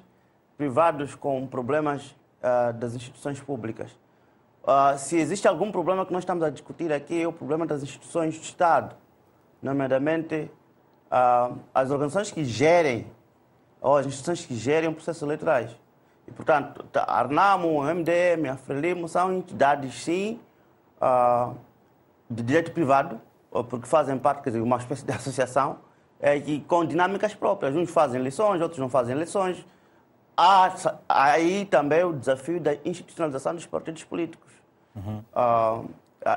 privados com problemas uh, das instituições públicas. Uh, se existe algum problema que nós estamos a discutir aqui, é o problema das instituições do Estado, nomeadamente as organizações que gerem, ou as instituições que gerem processos eleitorais. E, portanto, a Arnamo, MDM, a Frelimo são entidades, sim, de direito privado, porque fazem parte de uma espécie de [LAUGHS] associação, é, que, com dinâmicas próprias. Uns fazem eleições, outros não fazem eleições. Há aí também o desafio da institucionalização dos partidos políticos. Uhum. Uh,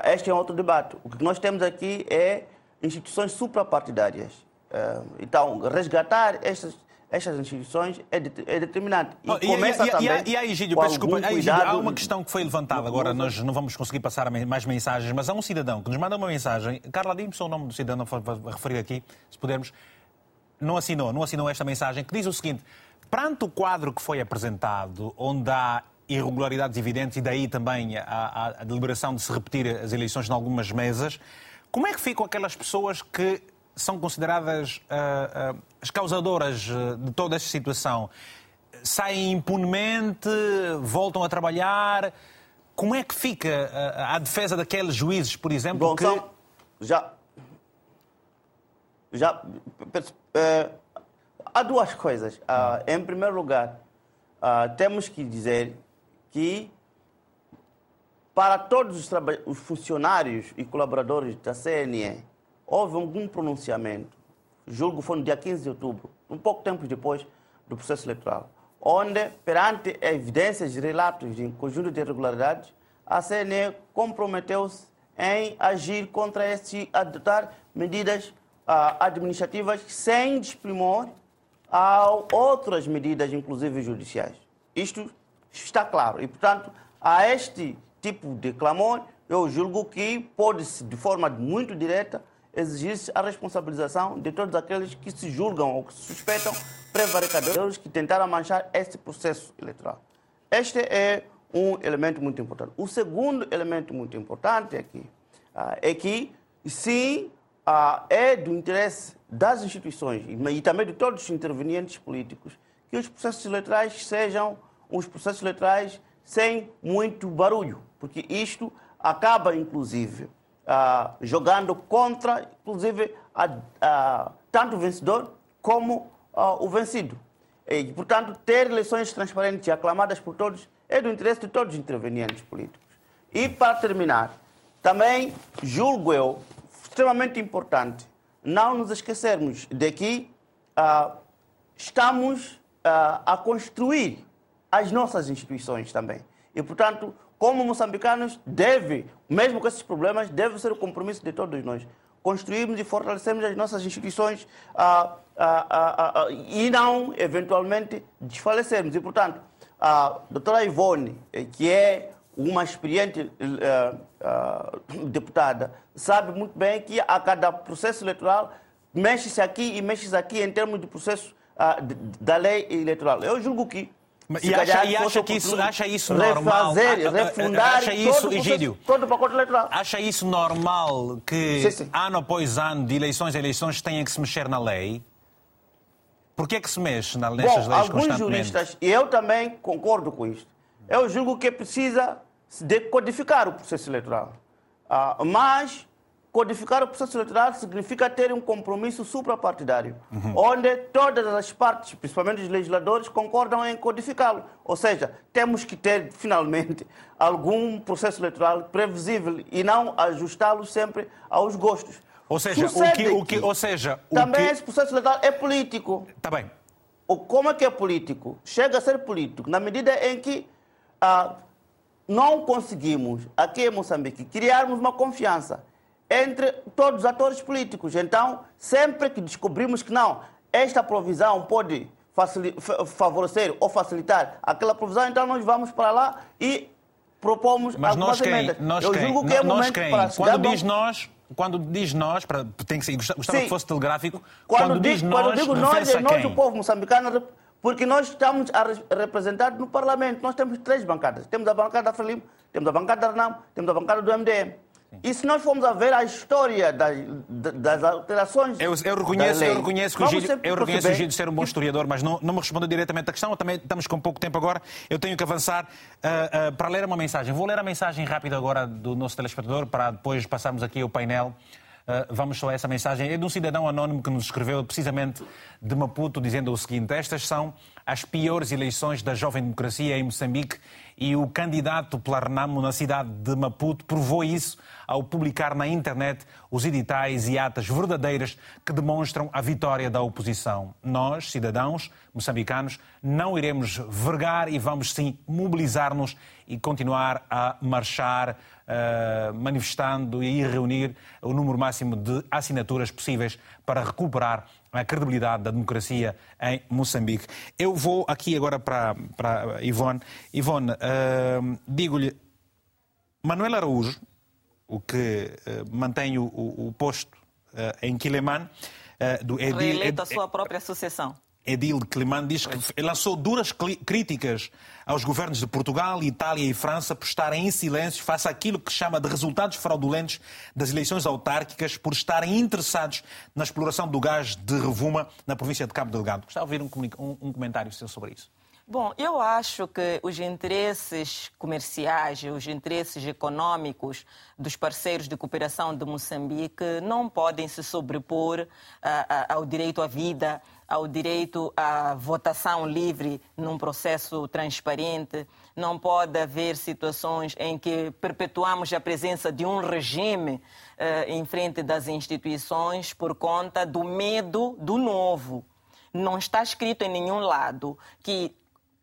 este é outro debate. O que nós temos aqui é instituições suprapartidárias. Uh, então, resgatar estas, estas instituições é, de, é determinante. E, oh, começa e, também e, e, aí, Gídio, peço desculpa, aí, há uma questão que foi levantada, agora. nós não vamos conseguir passar mais mensagens, mas há um cidadão que nos manda uma mensagem, Carla, diga-me só o nome do cidadão a referir aqui, se pudermos, não assinou, não assinou esta mensagem, que diz o seguinte, perante o quadro que foi apresentado, onde há irregularidades evidentes e daí também a, a deliberação de se repetir as eleições em algumas mesas, como é que ficam aquelas pessoas que são consideradas uh, uh, as causadoras ah, de toda esta situação. Saem impunemente, voltam a trabalhar. Como é que fica a, a defesa daqueles juízes, por exemplo? Bom, que... Então, já. Já. É, há duas coisas. Uh, em primeiro lugar, uh, temos que dizer que para todos os, os, funcionários e colaboradores da CNE, houve algum pronunciamento, julgo foi no dia 15 de outubro, um pouco tempo depois do processo eleitoral, onde, perante evidências e relatos de conjunto de irregularidades, a CNE comprometeu-se em agir contra este, adotar medidas uh, administrativas sem desprimor a outras medidas, inclusive judiciais. Isto está claro. E, portanto, a este tipo de clamor, eu julgo que pode-se, de forma muito direta, exigir a responsabilização de todos aqueles que se julgam ou que suspeitam prevaricadores que tentaram manchar este processo eleitoral. Este é um elemento muito importante. O segundo elemento muito importante aqui uh, é que, sim, uh, é do interesse das instituições e, também de todos os intervenientes políticos que os processos eleitorais sejam uns processos eleitorais sem muito barulho, porque isto acaba, inclusive, uh, jogando contra, inclusive, a, a, tanto o vencedor como uh, o vencido. E, portanto, ter eleições transparentes e aclamadas por todos é do interesse de todos os intervenientes políticos. E, para terminar, também julgo eu extremamente importante não nos esquecermos de que uh, estamos a construir as nossas instituições também. E, portanto, como moçambicanos, deve, mesmo com esses problemas, deve ser o compromisso de todos nós. Construirmos e fortalecermos as nossas instituições ah, ah, ah, e não, eventualmente, desfalecermos. E, portanto, a doutora Ivone, eh, que é uma experiente uh, uh, deputada, sabe muito bem que a cada processo eleitoral mexe-se aqui e mexe-se aqui em termos de processo da lei eleitoral. Eu julgo que e acha, e acha que isso, acha isso normal? Refundar acha isso, todo, Egídio, todo o pacote eleitoral. Acha isso normal que sim, sim. ano após ano, de eleições a eleições, tenha que se mexer na lei? Por que é que se mexe na, nessas Bom, leis alguns juristas, e eu também concordo com isto, eu julgo que precisa decodificar o processo eleitoral. Uh, mas Codificar o processo eleitoral significa ter um compromisso suprapartidário, uhum. onde todas as partes, principalmente os legisladores, concordam em codificá-lo. Ou seja, temos que ter, finalmente, algum processo eleitoral previsível e não ajustá-lo sempre aos gostos. Ou seja, o que, o que, ou seja, o também que... esse processo eleitoral é político. Está bem. Como é que é político? Chega a ser político na medida em que ah, não conseguimos, aqui em Moçambique, criarmos uma confiança entre todos os atores políticos. Então, sempre que descobrimos que não, esta provisão pode favorecer ou facilitar aquela provisão, então nós vamos para lá e propomos Mas algumas nós emendas. Nós Eu julgo que é nós momento quem? para quando diz nós, quando diz nós, para, tem que ser, gostava Sim. que fosse telegráfico, quando, quando diz, diz nós, quando digo nós, é nós, o povo moçambicano, porque nós estamos representados no Parlamento. Nós temos três bancadas. Temos a bancada da Frelimo, temos a bancada da Arnam, temos a bancada do MDM. E se nós formos a ver a história das, das alterações. Eu, eu reconheço, eu reconheço que o Gílio, eu reconheço o Gílio ser um bom historiador, mas não, não me respondeu diretamente à questão. Também estamos com pouco tempo agora. Eu tenho que avançar uh, uh, para ler uma mensagem. Vou ler a mensagem rápida agora do nosso telespectador para depois passarmos aqui ao painel. Uh, vamos só a essa mensagem. É de um cidadão anónimo que nos escreveu precisamente de Maputo, dizendo o seguinte: Estas são as piores eleições da jovem democracia em Moçambique e o candidato pela Renamo na cidade de Maputo provou isso ao publicar na internet os editais e atas verdadeiras que demonstram a vitória da oposição. Nós, cidadãos moçambicanos, não iremos vergar e vamos sim mobilizar-nos e continuar a marchar, uh, manifestando e reunir o número máximo de assinaturas possíveis para recuperar a credibilidade da democracia em Moçambique. Eu vou aqui agora para, para Ivone. Ivone, uh, digo-lhe, Manuel Araújo, o que uh, mantém o, o posto em Quilemane, do Edil... Reeleito a sua própria sucessão. Edil Climán diz que lançou duras críticas aos governos de Portugal, Itália e França por estarem em silêncio face àquilo que chama de resultados fraudulentos das eleições autárquicas por estarem interessados na exploração do gás de Revuma na província de Cabo Delgado. Gostava de ouvir um, um, um comentário seu sobre isso. Bom, eu acho que os interesses comerciais, os interesses econômicos dos parceiros de cooperação de Moçambique não podem se sobrepor uh, ao direito à vida, ao direito à votação livre num processo transparente. Não pode haver situações em que perpetuamos a presença de um regime uh, em frente das instituições por conta do medo do novo. Não está escrito em nenhum lado que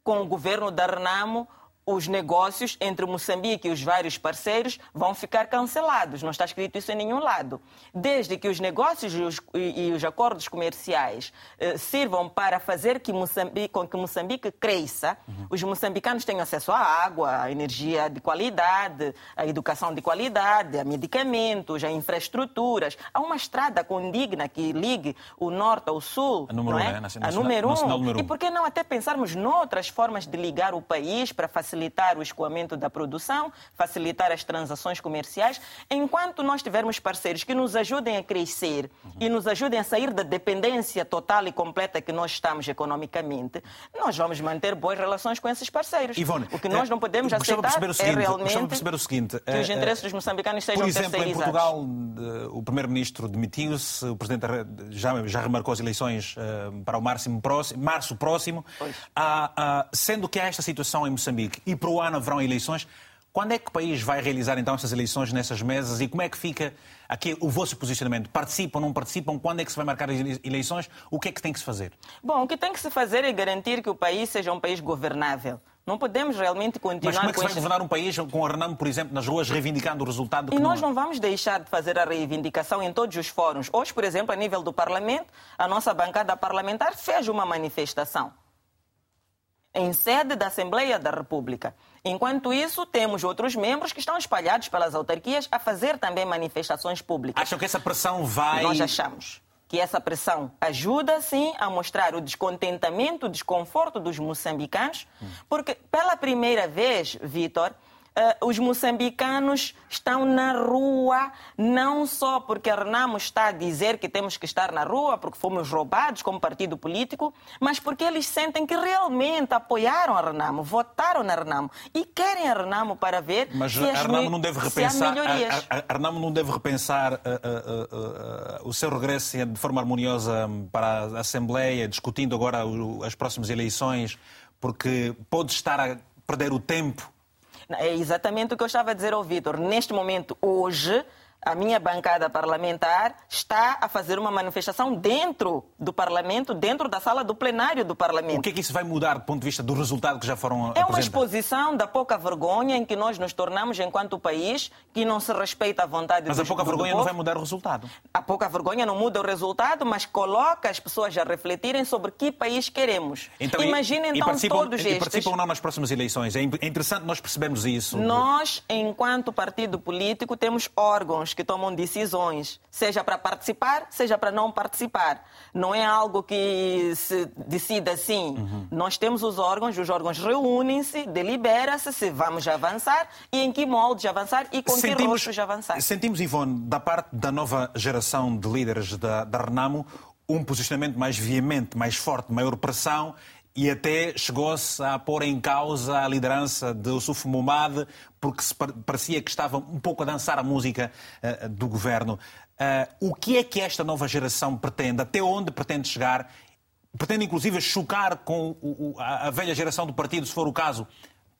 com o governo da Renamo os negócios entre Moçambique e os vários parceiros vão ficar cancelados. Não está escrito isso em nenhum lado. Desde que os negócios e os, e os acordos comerciais eh, sirvam para fazer que Moçambique, com que Moçambique cresça, uhum. os moçambicanos tenham acesso à água, à energia de qualidade, à educação de qualidade, a medicamentos, a infraestruturas, a uma estrada condigna que ligue o norte ao sul. A número não é? um, né? A número um. Número um. E por que não até pensarmos noutras formas de ligar o país para facilitar facilitar o escoamento da produção, facilitar as transações comerciais, enquanto nós tivermos parceiros que nos ajudem a crescer uhum. e nos ajudem a sair da dependência total e completa que nós estamos economicamente, nós vamos manter boas relações com esses parceiros. Ivone, o que nós não podemos aceitar o seguinte, é realmente perceber o seguinte, que os interesses dos moçambicanos sejam Por exemplo, em Portugal, o primeiro-ministro demitiu-se, o presidente já, já remarcou as eleições para o próximo, março próximo, ah, ah, sendo que há esta situação em Moçambique e para o ano haverão eleições. Quando é que o país vai realizar então essas eleições nessas mesas e como é que fica aqui o vosso posicionamento? Participam, não participam? Quando é que se vai marcar as eleições? O que é que tem que se fazer? Bom, o que tem que se fazer é garantir que o país seja um país governável. Não podemos realmente continuar Mas como é que se vai governar um país com o Renamo, por exemplo, nas ruas, reivindicando o resultado? E nós não vamos deixar de fazer a reivindicação em todos os fóruns. Hoje, por exemplo, a nível do Parlamento, a nossa bancada parlamentar fez uma manifestação em sede da Assembleia da República. Enquanto isso, temos outros membros que estão espalhados pelas autarquias a fazer também manifestações públicas. Acham que essa pressão vai. Nós achamos que essa pressão ajuda, sim, a mostrar o descontentamento, o desconforto dos moçambicanos, porque pela primeira vez, Vitor, uh, os moçambicanos estão na rua, não só porque a Renamo está a dizer que temos que estar na rua, porque fomos roubados como partido político, mas porque eles sentem que realmente apoiaram a Renamo, votaram na Renamo e querem a Renamo para ver mas se a Renamo não deve repensar, melhorias. A, a, a, Renamo não deve repensar uh, uh, o seu regresso de forma harmoniosa para a Assembleia, discutindo agora as próximas eleições, porque pode estar a perder o tempo é exatamente o que eu estava a dizer ao Vitor. Neste momento, hoje, a minha bancada parlamentar está a fazer uma manifestação dentro do Parlamento, dentro da sala do plenário do Parlamento. O que é que isso vai mudar do ponto de vista do resultado que já foram É uma exposição da pouca vergonha em que nós nos tornamos enquanto país que não se respeita a vontade mas do Mas a pouca vergonha não vai mudar o resultado. A pouca vergonha não muda o resultado, mas coloca as pessoas a refletirem sobre que país queremos. Então, Imagina e, então e todos estes... E participam ou não nas próximas eleições? É interessante nós percebermos isso. Nós, enquanto partido político, temos órgãos que tomam decisões, seja para participar, seja para não participar. Não é algo que se decida assim. Uhum. Nós temos os órgãos, os órgãos reúnem-se, delibera-se se vamos avançar e em que moldes avançar e com sentimos, que rostos avançar. Sentimos, Ivone, da parte da nova geração de líderes da, da Renamo, um posicionamento mais veemente, mais forte, maior pressão e até chegou-se a pôr em causa a liderança de Yusuf Momad, porque parecia que estava um pouco a dançar a música uh, do governo. Uh, o que é que esta nova geração pretende? Até onde pretende chegar? Pretende, inclusive, chocar com o, a, a velha geração do partido, se for o caso,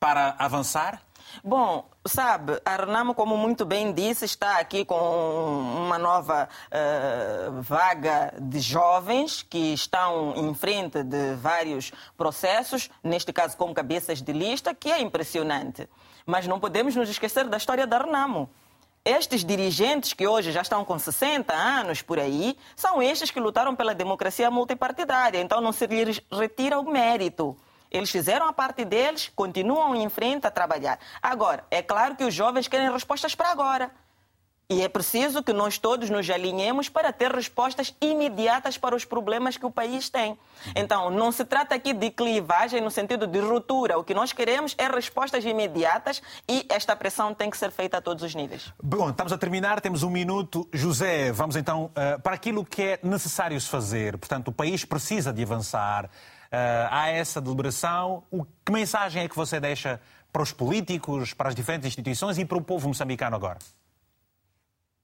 para avançar? Bom, sabe, a Renamo, como muito bem disse, está aqui com uma nova uh, vaga de jovens que estão em frente de vários processos, neste caso como cabeças de lista, que é impressionante. Mas não podemos nos esquecer da história da Renamo. Estes dirigentes que hoje já estão com 60 anos por aí, são estes que lutaram pela democracia multipartidária, então não se lhes retira o mérito. Eles fizeram a parte deles, continuam em frente a trabalhar. Agora, é claro que os jovens querem respostas para agora. E é preciso que nós todos nos alinhemos para ter respostas imediatas para os problemas que o país tem. Então, não se trata aqui de clivagem no sentido de ruptura. O que nós queremos é respostas imediatas e esta pressão tem que ser feita a todos os níveis. Bom, estamos a terminar, temos um minuto. José, vamos então uh, para aquilo que é necessário se fazer. Portanto, o país precisa de avançar. Há essa deliberação. O, que mensagem é que você deixa para os políticos, para as diferentes instituições e para o povo moçambicano agora?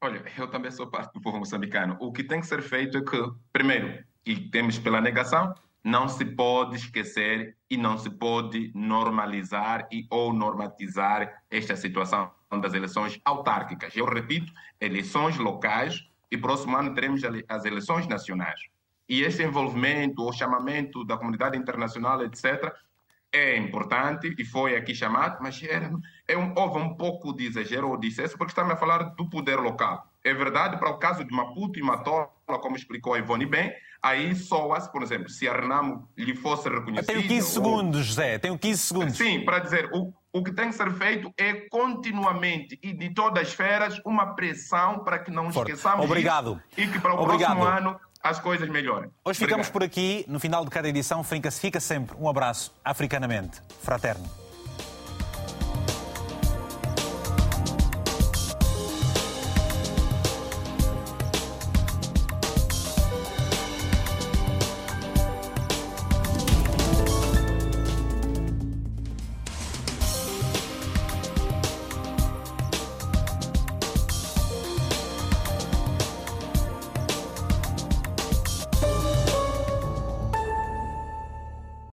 Olha, eu também sou parte do povo moçambicano. O que tem que ser feito é que, primeiro, e temos pela negação, não se pode esquecer e não se pode normalizar e ou normatizar esta situação das eleições autárquicas. Eu repito, eleições locais e próximo ano teremos as eleições nacionais. E este envolvimento ou chamamento da comunidade internacional, etc., é importante e foi aqui chamado, mas era, é um, houve um pouco de exagero ou de excesso, porque estamos a falar do poder local. É verdade para o caso de Maputo e Matola, como explicou a Ivone bem, aí soa-se, por exemplo, se a Renamo lhe fosse reconhecido... Tenho 15 segundos, José, tenho 15 segundos. Sim, para dizer, o, o que tem que ser feito é continuamente e de todas as esferas uma pressão para que não Forte. esqueçamos Obrigado. Isso, e que para o Obrigado. próximo ano as coisas melhorem. Hoje ficamos Obrigado. por aqui. No final de cada edição, fica sempre um abraço africanamente fraterno.